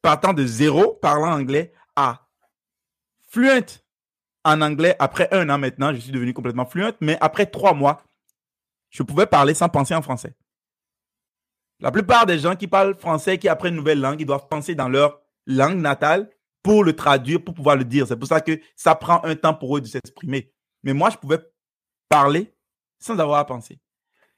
C: partant de zéro, parlant anglais, à fluent en anglais après un an maintenant. Je suis devenu complètement fluent, mais après trois mois, je pouvais parler sans penser en français. La plupart des gens qui parlent français, qui apprennent une nouvelle langue, ils doivent penser dans leur langue natale pour le traduire, pour pouvoir le dire. C'est pour ça que ça prend un temps pour eux de s'exprimer. Mais moi, je pouvais parler sans avoir à penser.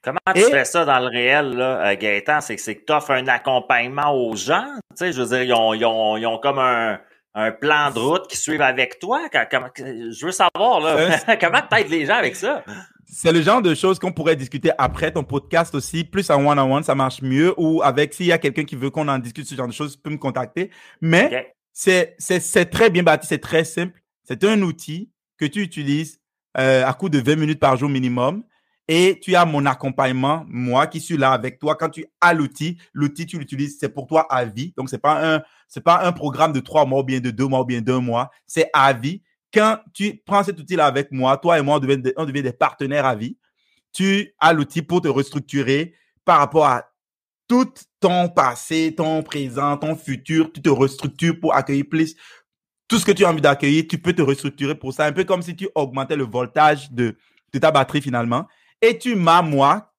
B: Comment tu fais ça dans le réel, là, euh, Gaëtan? C'est que tu offres un accompagnement aux gens? Tu sais, je veux dire, ils ont, ils ont, ils ont comme un, un, plan de route qui suivent avec toi? Comment, je veux savoir, là, *laughs* comment tu aides les gens avec ça?
C: C'est le genre de choses qu'on pourrait discuter après ton podcast aussi, plus en one-on-one, ça marche mieux. Ou avec, s'il y a quelqu'un qui veut qu'on en discute ce genre de choses, peut me contacter. Mais c'est, c'est, très bien bâti, c'est très simple. C'est un outil que tu utilises euh, à coup de 20 minutes par jour minimum. Et tu as mon accompagnement, moi qui suis là avec toi. Quand tu as l'outil, l'outil, tu l'utilises, c'est pour toi à vie. Donc, c'est pas un, c'est pas un programme de trois mois ou bien de deux mois ou bien d'un mois. C'est à vie. Quand tu prends cet outil-là avec moi, toi et moi, on devient, des, on des partenaires à vie. Tu as l'outil pour te restructurer par rapport à tout ton passé, ton présent, ton futur. Tu te restructures pour accueillir plus. Tout ce que tu as envie d'accueillir, tu peux te restructurer pour ça. Un peu comme si tu augmentais le voltage de, de ta batterie finalement. Et tu m'as, moi,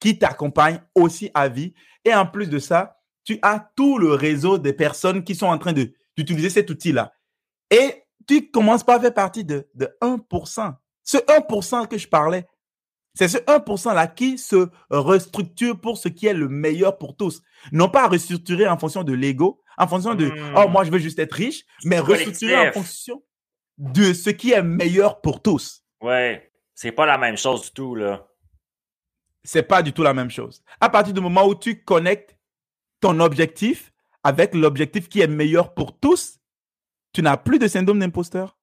C: qui t'accompagne aussi à vie. Et en plus de ça, tu as tout le réseau des personnes qui sont en train d'utiliser cet outil-là. Et tu commences pas à faire partie de, de 1%. Ce 1% que je parlais, c'est ce 1%-là qui se restructure pour ce qui est le meilleur pour tous. Non pas restructurer en fonction de l'ego, en fonction de oh, hmm. moi, je veux juste être riche, mais restructurer en fonction de ce qui est meilleur pour tous.
B: Ouais, c'est pas la même chose du tout, là.
C: C'est pas du tout la même chose. À partir du moment où tu connectes ton objectif avec l'objectif qui est meilleur pour tous, tu n'as plus de syndrome d'imposteur.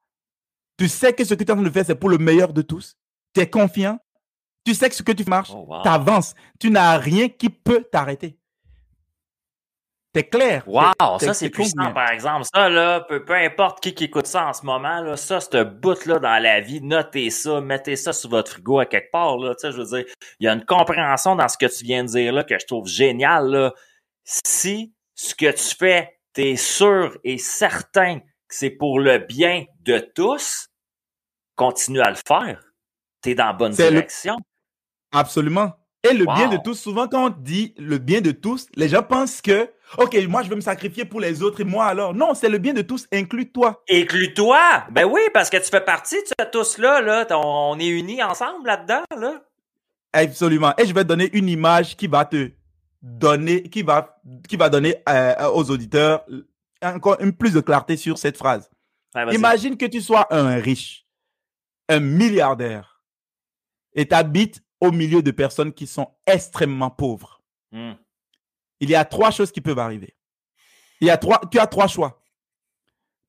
C: Tu sais que ce que tu es en train de faire, c'est pour le meilleur de tous. Tu es confiant. Tu sais que ce que tu marches, oh, tu avances. Tu n'as rien qui peut t'arrêter. C'est clair.
B: Wow, ça c'est puissant, par exemple. Ça, là, peu, importe qui, qui écoute ça en ce moment, là, ça, ce bout-là dans la vie, notez ça, mettez ça sur votre frigo à quelque part. Là, je veux dire, il y a une compréhension dans ce que tu viens de dire là que je trouve génial. Là. Si ce que tu fais, tu es sûr et certain que c'est pour le bien de tous, continue à le faire. Tu es dans la bonne direction.
C: Absolument. Et le bien de tous, souvent quand on dit le bien de tous, les gens pensent que, OK, moi je veux me sacrifier pour les autres et moi alors. Non, c'est le bien de tous, inclus-toi.
B: Inclus-toi? Ben oui, parce que tu fais partie de tous là, là. On est unis ensemble là-dedans, là.
C: Absolument. Et je vais te donner une image qui va te donner, qui va, qui va donner euh, aux auditeurs encore une plus de clarté sur cette phrase. Imagine que tu sois un riche, un milliardaire, et tu habites au milieu de personnes qui sont extrêmement pauvres. Hmm. Il y a trois choses qui peuvent arriver. Il y a trois, tu as trois choix.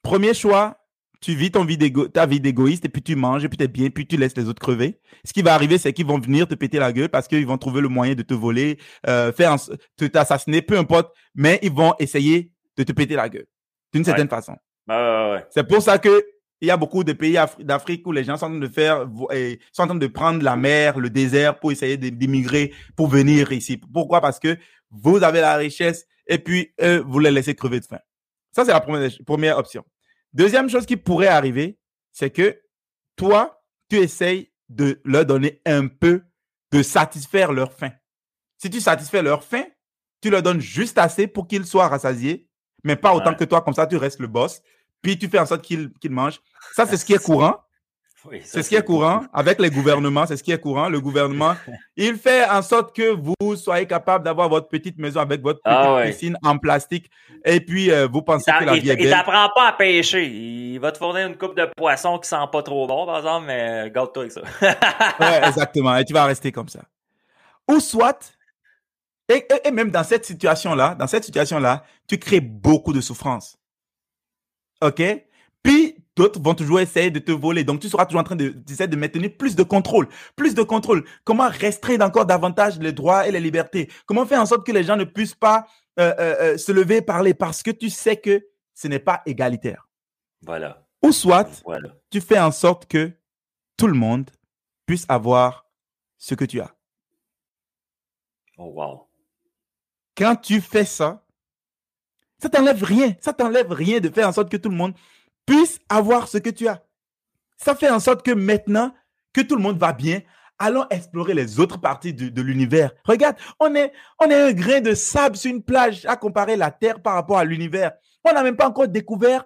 C: Premier choix, tu vis ton vie ta vie d'égoïste et puis tu manges et puis tu es bien, puis tu laisses les autres crever. Ce qui va arriver, c'est qu'ils vont venir te péter la gueule parce qu'ils vont trouver le moyen de te voler, euh, faire te t'assassiner, peu importe, mais ils vont essayer de te péter la gueule d'une certaine façon. c'est pour ça que il y a beaucoup de pays d'Afrique où les gens sont en train de faire, sont en train de prendre la mer, le désert pour essayer d'immigrer, pour venir ici. Pourquoi? Parce que vous avez la richesse et puis eux, vous les laissez crever de faim. Ça, c'est la première, première option. Deuxième chose qui pourrait arriver, c'est que toi, tu essayes de leur donner un peu de satisfaire leur faim. Si tu satisfais leur faim, tu leur donnes juste assez pour qu'ils soient rassasiés, mais pas autant que toi. Comme ça, tu restes le boss. Puis tu fais en sorte qu'ils mangent. Ça, c'est ce qui est *laughs* courant. C'est ce qui est courant avec les gouvernements, c'est ce qui est courant. Le gouvernement, *laughs* il fait en sorte que vous soyez capable d'avoir votre petite maison avec votre ah petite piscine en plastique. Et puis, euh, vous pensez que la vie est belle?
B: Il t'apprend pas à pêcher. Il va te fournir une coupe de poisson qui sent pas trop bon, par exemple, mais garde-toi avec ça. *laughs*
C: ouais, exactement. Et tu vas rester comme ça. Ou soit, et, et même dans cette situation-là, dans cette situation-là, tu crées beaucoup de souffrance. OK? Puis, d'autres vont toujours essayer de te voler. Donc, tu seras toujours en train de, d'essayer de maintenir plus de contrôle, plus de contrôle. Comment restreindre encore davantage les droits et les libertés? Comment faire en sorte que les gens ne puissent pas euh, euh, euh, se lever et parler? Parce que tu sais que ce n'est pas égalitaire.
B: Voilà.
C: Ou soit,
B: Voilà.
C: tu fais en sorte que tout le monde puisse avoir ce que tu as.
B: Oh, wow.
C: Quand tu fais ça, ça t'enlève rien. Ça t'enlève rien de faire en sorte que tout le monde puisse avoir ce que tu as. Ça fait en sorte que maintenant que tout le monde va bien, allons explorer les autres parties de, l'univers. Regarde, on est, on est un grain de sable sur une plage à comparer la Terre par rapport à l'univers. On n'a même pas encore découvert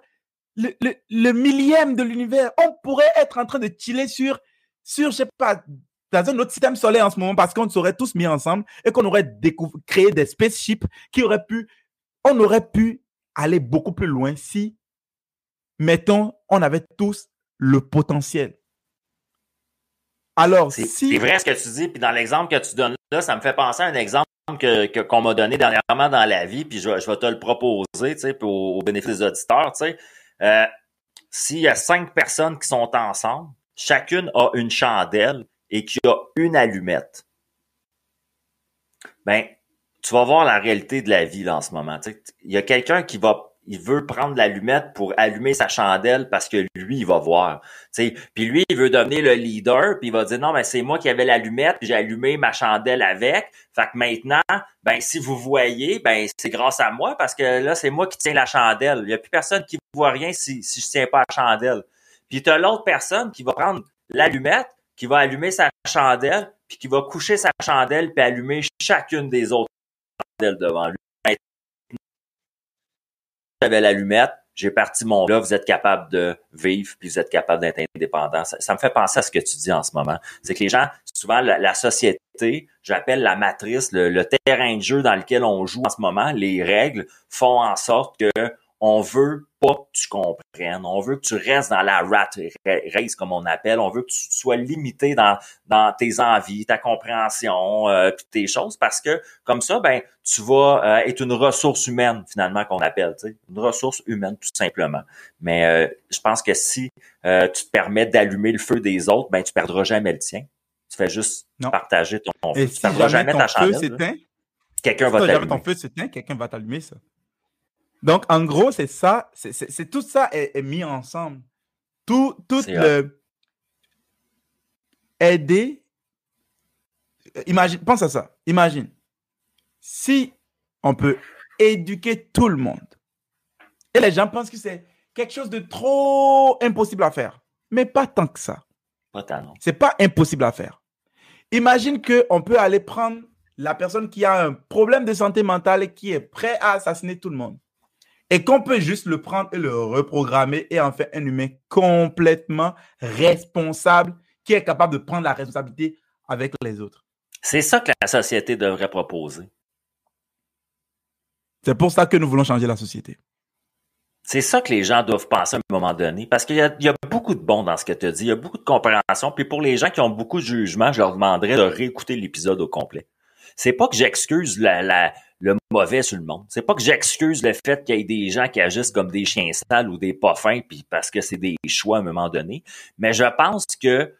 C: le, millième de l'univers. On pourrait être en train de chiller sur, sur, je sais pas, dans un autre système solaire en ce moment parce qu'on serait tous mis ensemble et qu'on aurait créé des spaceships qui auraient pu, on aurait pu aller beaucoup plus loin si, mettons, on avait tous le potentiel. Alors,
B: C'est
C: si,
B: c'est vrai ce que tu dis, puis dans l'exemple que tu donnes là, ça me fait penser à un exemple que que- qu'on m'a donné dernièrement dans la vie, puis je, vais- je vais te le proposer, tu sais, au, au bénéfice des auditeurs, tu sais. Euh, S'il y a cinq personnes qui sont ensemble, chacune a une chandelle et qui a une allumette, ben, tu vas voir la réalité de la vie là, en ce moment. tu sais. Il y a quelqu'un qui va il veut prendre l'allumette pour allumer sa chandelle parce que lui, il va voir. tu sais. Puis lui, il veut devenir le leader, puis il va dire non, mais c'est moi qui avais l'allumette, puis j'ai allumé ma chandelle avec. Fait que maintenant, ben si vous voyez, ben c'est grâce à moi parce que là, c'est moi qui tiens la chandelle. Il n'y a plus personne qui voit rien si, si je tiens pas la chandelle. Puis tu as l'autre personne qui va prendre l'allumette, qui va allumer sa chandelle, puis qui va coucher sa chandelle, puis allumer chacune des autres chandelles devant lui. J'avais l'allumette, j'ai parti mon là, vous êtes capable de vivre, puis vous êtes capable d'être indépendant. Ça, me fait penser à ce que tu dis en ce moment. C'est que les gens, souvent, la, société, j'appelle la matrice, le terrain de jeu dans lequel on joue en ce moment, les règles font en sorte que on veut pas que tu comprennes, on veut que tu restes dans la rat race comme on appelle, on veut que tu sois limité dans dans tes envies, ta compréhension, euh, puis tes choses parce que comme ça ben tu vas euh, être une ressource humaine finalement qu'on appelle, tu sais, une ressource humaine tout simplement. Mais euh, je pense que si euh, tu te permets d'allumer le feu des autres, ben tu perdras jamais le tien. Tu fais juste
C: Non.
B: partager ton feu.
C: et
B: tu
C: si
B: perdras
C: jamais
B: jamais
C: ton
B: ta chandelle. Quelqu'un
C: si
B: va
C: jamais
B: t'allumer.
C: ton feu s'éteint, quelqu'un va t'allumer ça. Donc, en gros, c'est ça, c'est- tout ça est, est mis ensemble. Tout, tout le aider. Imagine, pense à ça. Imagine, si on peut éduquer tout le monde, et les gens pensent que c'est quelque chose de trop impossible à faire, mais pas tant que ça.
B: Pas tant, non.
C: C'est pas impossible à faire. Imagine que on peut aller prendre la personne qui a un problème de santé mentale et qui est prêt à assassiner tout le monde. Et qu'on peut juste le prendre et le reprogrammer et en faire un humain complètement responsable qui est capable de prendre la responsabilité avec les autres.
B: C'est ça que la société devrait proposer.
C: C'est pour ça que nous voulons changer la société.
B: C'est ça que les gens doivent penser à un moment donné. Parce qu'il y a, il y a beaucoup de bon dans ce que tu as dit. Il y a beaucoup de compréhension. Puis pour les gens qui ont beaucoup de jugement, je leur demanderais de réécouter l'épisode au complet. C'est pas que j'excuse la, la- le mauvais sur le monde. C'est pas que j'excuse le fait qu'il y ait des gens qui agissent comme des chiens sales ou des pas fins, puis parce que c'est des choix à un moment donné. Mais je pense que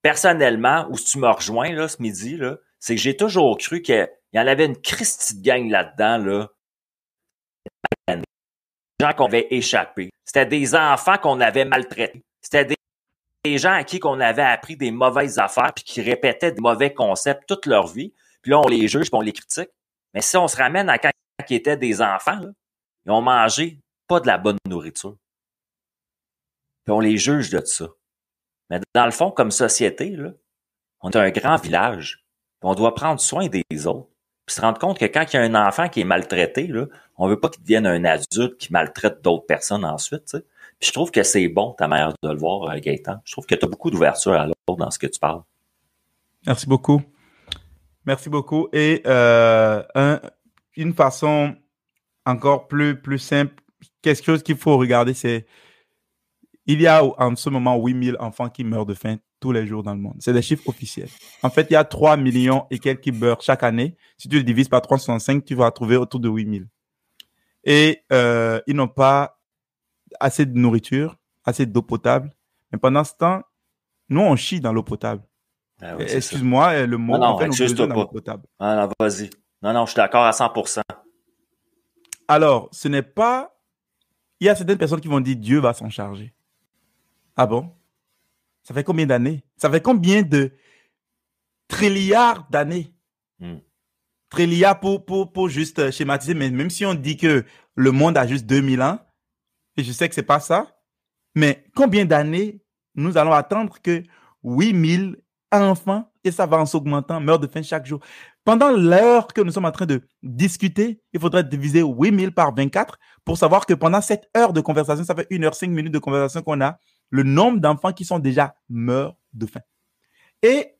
B: personnellement, où tu me rejoins là, ce midi, c'est que j'ai toujours cru qu'il y en avait une Christie de gang là-dedans, là, gens qu'on avait échappé. C'était des enfants qu'on avait maltraités. C'était des, des gens à qui qu'on avait appris des mauvaises affaires puis qui répétaient des mauvais concepts toute leur vie. Puis là, on les juge puis on les critique. Mais si on se ramène à quand ils étaient des enfants, là, ils ont mangé pas de la bonne nourriture. Puis on les juge de ça. Mais dans le fond, comme société, là, on est un grand village. Puis on doit prendre soin des autres. Puis se rendre compte que quand il y a un enfant qui est maltraité, là, on veut pas qu'il devienne un adulte qui maltraite d'autres personnes ensuite. Puis je trouve que c'est bon ta manière de le voir, euh, Gaëtan. Je trouve que tu as beaucoup d'ouverture à l'autre dans ce que tu parles.
C: Merci beaucoup. Merci beaucoup. Et euh, un- une façon encore plus, plus simple, quelque chose qu'il faut regarder, c'est il y a en ce moment 8000 enfants qui meurent de faim tous les jours dans le monde. C'est des chiffres officiels. En fait, il y a 3 millions et quelques qui meurent chaque année. Si tu le divises par 365, tu vas trouver autour de 8000. Et euh, ils n'ont pas assez de nourriture assez d'eau potable. Mais pendant ce temps, nous, on chie dans l'eau potable.
B: Ah oui.
C: Excuse-moi, le mot,
B: Non, non, pas.
C: potable.
B: Ah non, vas-y. Non, non, je suis d'accord à 100%.
C: Alors, ce n'est pas. Il y a certaines personnes qui vont dire Dieu va s'en charger. Ah bon? Ça fait combien d'années? Ça fait combien de trilliards d'années?
B: Hmm.
C: Trilliards pour, pour, pour juste euh, schématiser, mais même si on dit que le monde a juste 2000 ans, et je sais que c'est pas ça, mais combien d'années nous allons attendre que 8000 enfants, et ça va en s'augmentant, meurent de faim chaque jour pendant l'heure que nous sommes en train de discuter, il faudrait diviser 8000 par 24 pour savoir que pendant cette heure de conversation, ça fait une heure, cinq minutes de conversation qu'on a, le nombre d'enfants qui sont déjà morts de faim. Et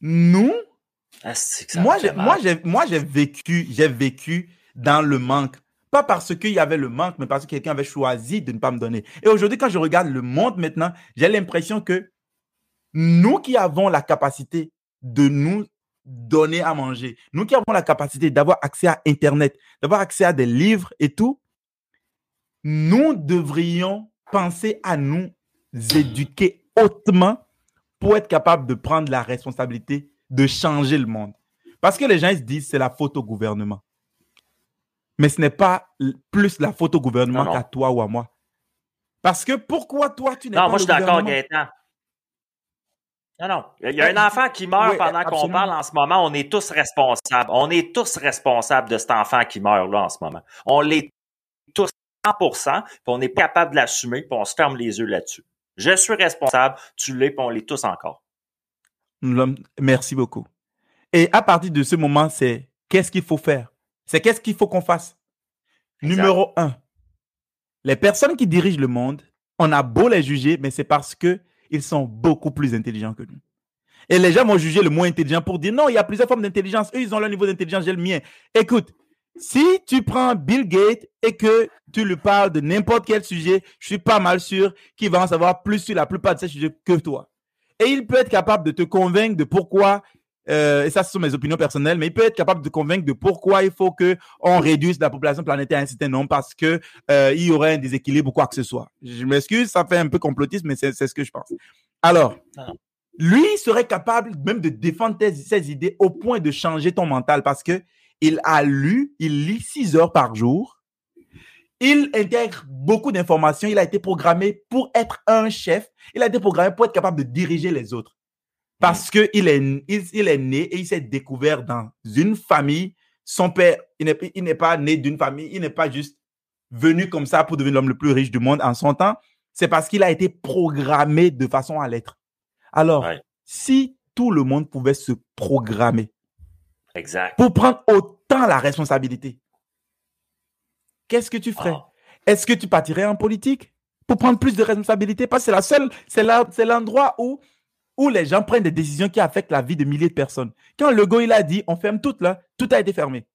C: nous,
B: Ah,
C: moi,
B: me fait
C: j'ai,
B: mal.
C: moi, j'ai, moi, j'ai vécu, j'ai vécu dans le manque. Pas parce qu'il y avait le manque, mais parce que quelqu'un avait choisi de ne pas me donner. Et aujourd'hui, quand je regarde le monde maintenant, j'ai l'impression que nous qui avons la capacité de nous donner à manger, nous qui avons la capacité d'avoir accès à Internet, d'avoir accès à des livres et tout, nous devrions penser à nous éduquer hautement pour être capable de prendre la responsabilité de changer le monde. Parce que les gens ils se disent c'est la faute au gouvernement. Mais ce n'est pas plus la faute au gouvernement
B: Non, non.
C: qu'à toi ou à moi. Parce que pourquoi toi tu n'es
B: Non,
C: pas
B: moi, je suis d'accord? Gaëtan. Non, non. Il y a un enfant qui meurt
C: oui,
B: pendant qu'on parle en ce moment. On est tous responsables. On est tous responsables de cet enfant qui meurt là en ce moment. On l'est tous 100% puis on n'est pas capable de l'assumer, puis on se ferme les yeux là-dessus. Je suis responsable, tu l'es, puis on l'est tous encore.
C: Merci beaucoup. Et à partir de ce moment, c'est qu'est-ce qu'il faut faire? C'est qu'est-ce qu'il faut qu'on fasse?
B: Exact.
C: Numéro un, les personnes qui dirigent le monde, on a beau les juger, mais c'est parce que ils sont beaucoup plus intelligents que nous. Et les gens vont juger le moins intelligent pour dire non, il y a plusieurs formes d'intelligence. Eux, ils ont leur niveau d'intelligence, j'ai le mien. Écoute, si tu prends Bill Gates et que tu lui parles de n'importe quel sujet, je suis pas mal sûr qu'il va en savoir plus sur la plupart de ces sujets que toi. Et il peut être capable de te convaincre de pourquoi, euh, et ça ce sont mes opinions personnelles, mais il peut être capable de convaincre de pourquoi il faut que on réduise la population planétaire à un certain nombre parce que euh, il y aurait un déséquilibre ou quoi que ce soit. Je m'excuse, ça fait un peu complotiste, mais c'est ce que je pense. Alors,
B: Ah.
C: lui serait capable même de défendre tes- ses idées au point de changer ton mental parce que il a lu, il lit six heures par jour. Il intègre beaucoup d'informations. Il a été programmé pour être un chef. Il a été programmé pour être capable de diriger les autres. Parce que il est, il, il est né et il s'est découvert dans une famille. Son père, il n'est il n'est pas né d'une famille. Il n'est pas juste venu comme ça pour devenir l'homme le plus riche du monde en son temps. C'est parce qu'il a été programmé de façon à l'être. Alors,
B: Ouais.
C: si tout le monde pouvait se programmer
B: Exact.
C: pour prendre autant la responsabilité, qu'est-ce que tu ferais?
B: Ah.
C: Est-ce que tu partirais en politique pour prendre plus de responsabilités Parce que c'est la seule, c'est l'endroit où, où les gens prennent des décisions qui affectent la vie de milliers de personnes. Quand Legault il a dit on ferme tout là, tout a été fermé.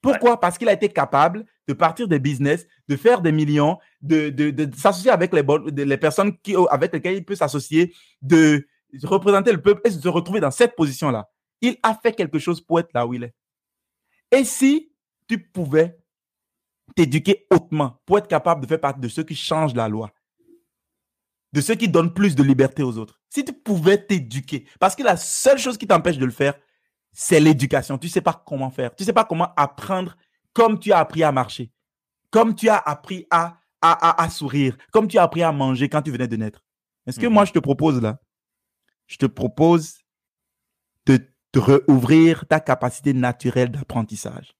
C: Pourquoi? Parce qu'il a été capable de partir des business, de faire des millions, de, de, de, de s'associer avec les, bonnes, de- les personnes qui, avec lesquelles il peut s'associer, de représenter le peuple et de se retrouver dans cette position-là. Il a fait quelque chose pour être là où il est. Et si tu pouvais t'éduquer hautement pour être capable de faire partie de ceux qui changent la loi, de ceux qui donnent plus de liberté aux autres, si tu pouvais t'éduquer, parce que la seule chose qui t'empêche de le faire, c'est l'éducation. Tu ne sais pas comment faire. Tu ne sais pas comment apprendre comme tu as appris à marcher, comme tu as appris à, à, à, à sourire, comme tu as appris à manger quand tu venais de naître. Est-ce que
B: Mhm.
C: moi, je te propose là, je te propose de, de rouvrir ta capacité naturelle d'apprentissage.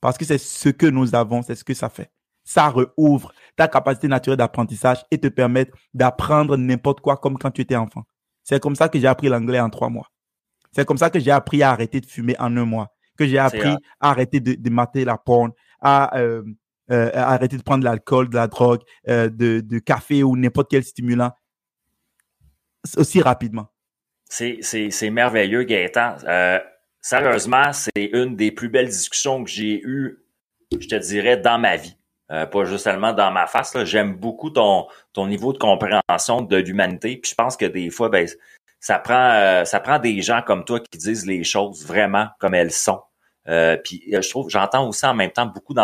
C: Parce que c'est ce que nous avons, c'est ce que ça fait. Ça rouvre ta capacité naturelle d'apprentissage et te permet d'apprendre n'importe quoi comme quand tu étais enfant. C'est comme ça que j'ai appris l'anglais en trois mois. C'est comme ça que j'ai appris à arrêter de fumer en un mois. Que j'ai appris à arrêter de, de mater la porn, à, euh, euh, à arrêter de prendre de l'alcool, de la drogue, euh, de, de café ou n'importe quel stimulant aussi rapidement.
B: C'est, merveilleux, Gaëtan. Euh, sérieusement, c'est une des plus belles discussions que j'ai eues, je te dirais, dans ma vie. Euh, pas juste seulement dans ma face. J'aime beaucoup ton, ton niveau de compréhension de l'humanité. Puis je pense que des fois, ben, ça prend, euh, ça prend des gens comme toi qui disent les choses vraiment comme elles sont. Euh, puis euh, je trouve, j'entends aussi en même temps beaucoup,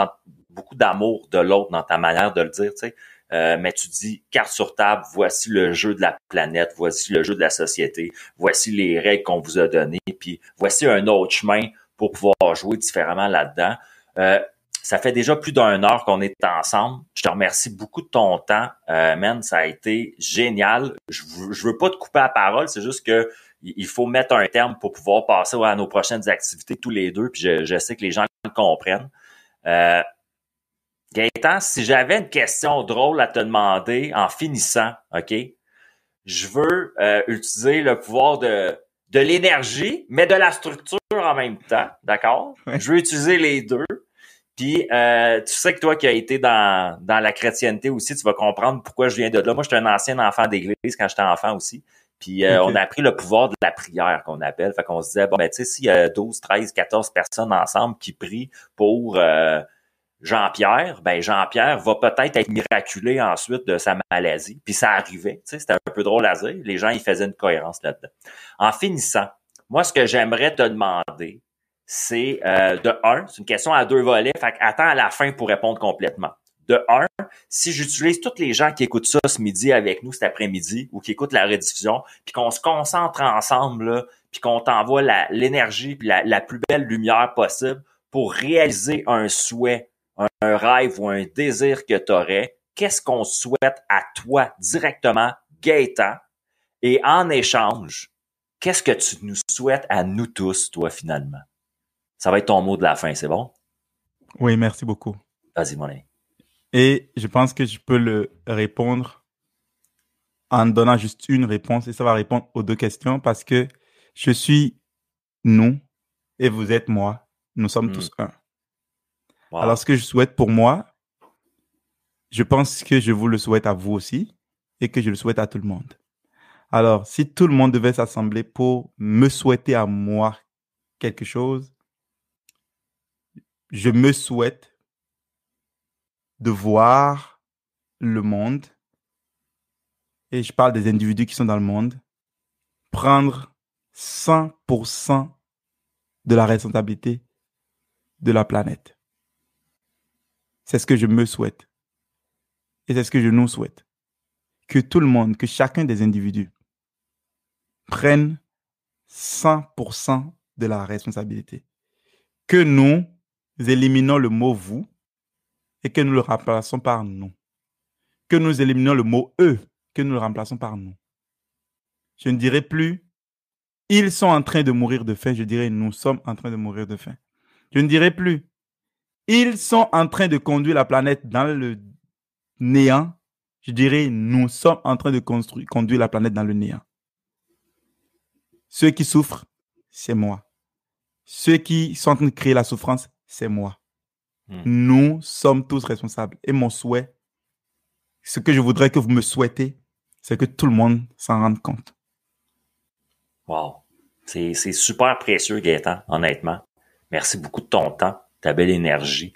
B: d'amour de l'autre dans ta manière de le dire. Tu sais. mais tu dis carte sur table, voici le jeu de la planète, voici le jeu de la société, voici les règles qu'on vous a données, puis voici un autre chemin pour pouvoir jouer différemment là-dedans. Ça fait déjà plus d'une heure qu'on est ensemble. Je te remercie beaucoup de ton temps, euh, man. Ça a été génial. Je, je veux pas te couper la parole, c'est juste que il faut mettre un terme pour pouvoir passer à nos prochaines activités tous les deux. Puis je, sais que les gens le comprennent. Euh, Gaëtan, si j'avais une question drôle à te demander en finissant, OK? Je veux euh, utiliser le pouvoir de, de l'énergie, mais de la structure en même temps, d'accord? Je veux utiliser les deux. Puis euh, tu sais que toi qui as été dans, dans la chrétienté aussi, tu vas comprendre pourquoi je viens de là. Moi, j'étais un ancien enfant d'église quand j'étais enfant aussi. Puis euh, on a appris le pouvoir de la prière qu'on appelle. Fait qu'on se disait, bon, ben tu sais, s'il y a 12, 13, 14 personnes ensemble qui prient pour euh, Jean-Pierre, ben Jean-Pierre va peut-être être miraculé ensuite de sa maladie. Puis ça arrivait, tu sais, c'était un peu drôle à dire. Les gens, ils faisaient une cohérence là-dedans. En finissant, moi, ce que j'aimerais te demander, c'est euh, de un, c'est une question à deux volets, fait attends à la fin pour répondre complètement. De un, si j'utilise tous les gens qui écoutent ça ce midi avec nous cet après-midi ou qui écoutent la rediffusion, puis qu'on se concentre ensemble, puis qu'on t'envoie l'énergie puis la, plus belle lumière possible pour réaliser un souhait, un, rêve ou un désir que tu aurais, qu'est-ce qu'on souhaite à toi directement, Gaëtan? Et en échange, qu'est-ce que tu nous souhaites à nous tous, toi, finalement? Ça va être ton mot de la fin, c'est bon?
C: Oui, merci beaucoup.
B: Vas-y, mon ami.
C: Et je pense que je peux le répondre en donnant juste une réponse et ça va répondre aux deux questions parce que je suis nous et vous êtes moi. Nous sommes hmm. tous un. Alors, ce que je souhaite pour moi, je pense que je vous le souhaite à vous aussi et que je le souhaite à tout le monde. Alors, si tout le monde devait s'assembler pour me souhaiter à moi quelque chose, je me souhaite de voir le monde, et je parle des individus qui sont dans le monde, prendre 100% de la responsabilité de la planète. C'est ce que je me souhaite. Et c'est ce que je nous souhaite. Que tout le monde, que chacun des individus prenne 100% de la responsabilité. Que nous, éliminons le mot vous et que nous le remplaçons par nous. Que nous éliminons le mot eux, que nous le remplaçons par nous. Je ne dirai plus ils sont en train de mourir de faim, je dirais nous sommes en train de mourir de faim. Je ne dirai plus ils sont en train de conduire la planète dans le néant, je dirais nous sommes en train de conduire la planète dans le néant. Ceux qui souffrent, c'est moi. Ceux qui sont en train de créer la souffrance, c'est moi. Hmm. Nous sommes tous responsables. Et mon souhait, ce que je voudrais que vous me souhaitez, c'est que tout le monde s'en rende compte.
B: Wow. C'est super précieux, Gaëtan, honnêtement. Merci beaucoup de ton temps, ta belle énergie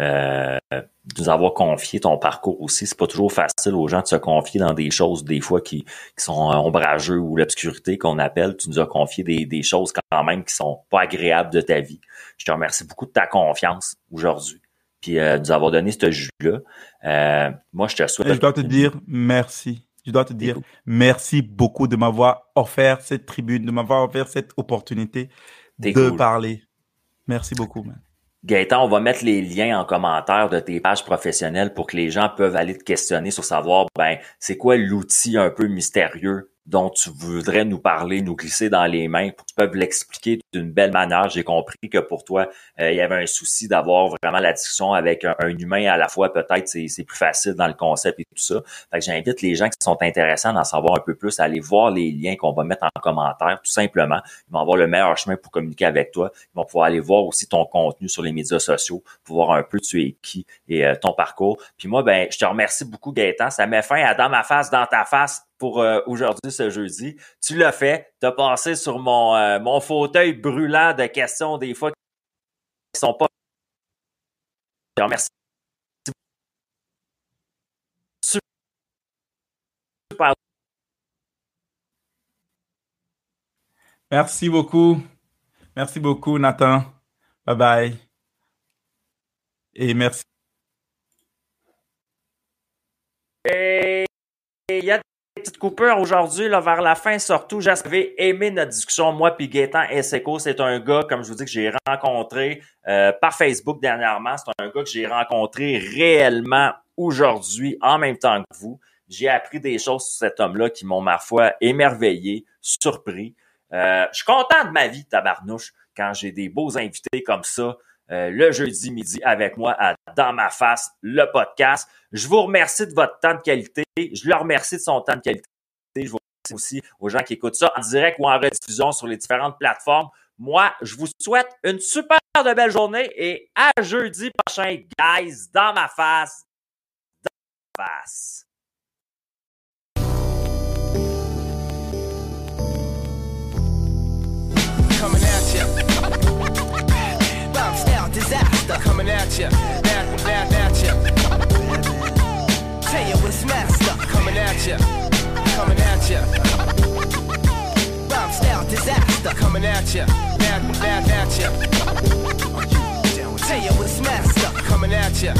B: euh, de nous avoir confié ton parcours aussi. C'est pas toujours facile aux gens de se confier dans des choses des fois qui, qui sont ombrageux ou l'obscurité qu'on appelle. Tu nous as confié des, des, choses quand même qui sont pas agréables de ta vie. Je te remercie beaucoup de ta confiance aujourd'hui puis euh, de nous avoir donné ce jus-là. Euh, moi, je te souhaite...
C: je dois te dire merci. Je dois te dire merci beaucoup de m'avoir offert cette tribune, de m'avoir offert cette opportunité de parler. Merci beaucoup, man.
B: Gaëtan, on va mettre les liens en commentaire de tes pages professionnelles pour que les gens peuvent aller te questionner sur savoir, ben, c'est quoi l'outil un peu mystérieux dont tu voudrais nous parler, nous glisser dans les mains pour que tu l'expliquer d'une belle manière. J'ai compris que pour toi, euh, il y avait un souci d'avoir vraiment la discussion avec un, humain à la fois. Peut-être c'est, c'est plus facile dans le concept et tout ça. Fait que j'invite les gens qui sont intéressants d'en savoir un peu plus à aller voir les liens qu'on va mettre en commentaire, tout simplement. Ils vont avoir le meilleur chemin pour communiquer avec toi. Ils vont pouvoir aller voir aussi ton contenu sur les médias sociaux pour voir un peu tu es qui et euh, ton parcours. Puis moi, ben, je te remercie beaucoup, Gaëtan. Ça met fin à dans ma face, dans ta face pour euh, aujourd'hui, ce jeudi. Tu l'as fait. Tu as passé sur mon, euh, mon fauteuil brûlant de questions des fois qui sont pas. Je remercie.
C: Super. Merci beaucoup. Merci beaucoup, Nathan. Bye bye. Et merci.
B: Et il y a coupures aujourd'hui, vers la fin, surtout. J'avais aimé notre discussion, moi puis Gaétan. C'est un gars, comme je vous dis, que j'ai rencontré euh, par Facebook dernièrement. C'est un gars que j'ai rencontré réellement aujourd'hui, en même temps que vous. J'ai appris des choses sur cet homme-là qui m'ont, ma foi, émerveillé, surpris. Euh, je suis content de ma vie, tabarnouche, quand j'ai des beaux invités comme ça. Euh, le jeudi midi avec moi à Dans ma face, le podcast. Je vous remercie de votre temps de qualité. Je leur remercie de son temps de qualité. Aussi aux gens qui écoutent ça en direct ou en rediffusion sur les différentes plateformes. Moi, je vous souhaite une super de belle journée et à jeudi prochain, guys, dans ma face. Dans ma face.
A: Coming at ya. Bomb style disaster. Coming at ya. Back, back at ya. Tell you what's master. Coming at ya.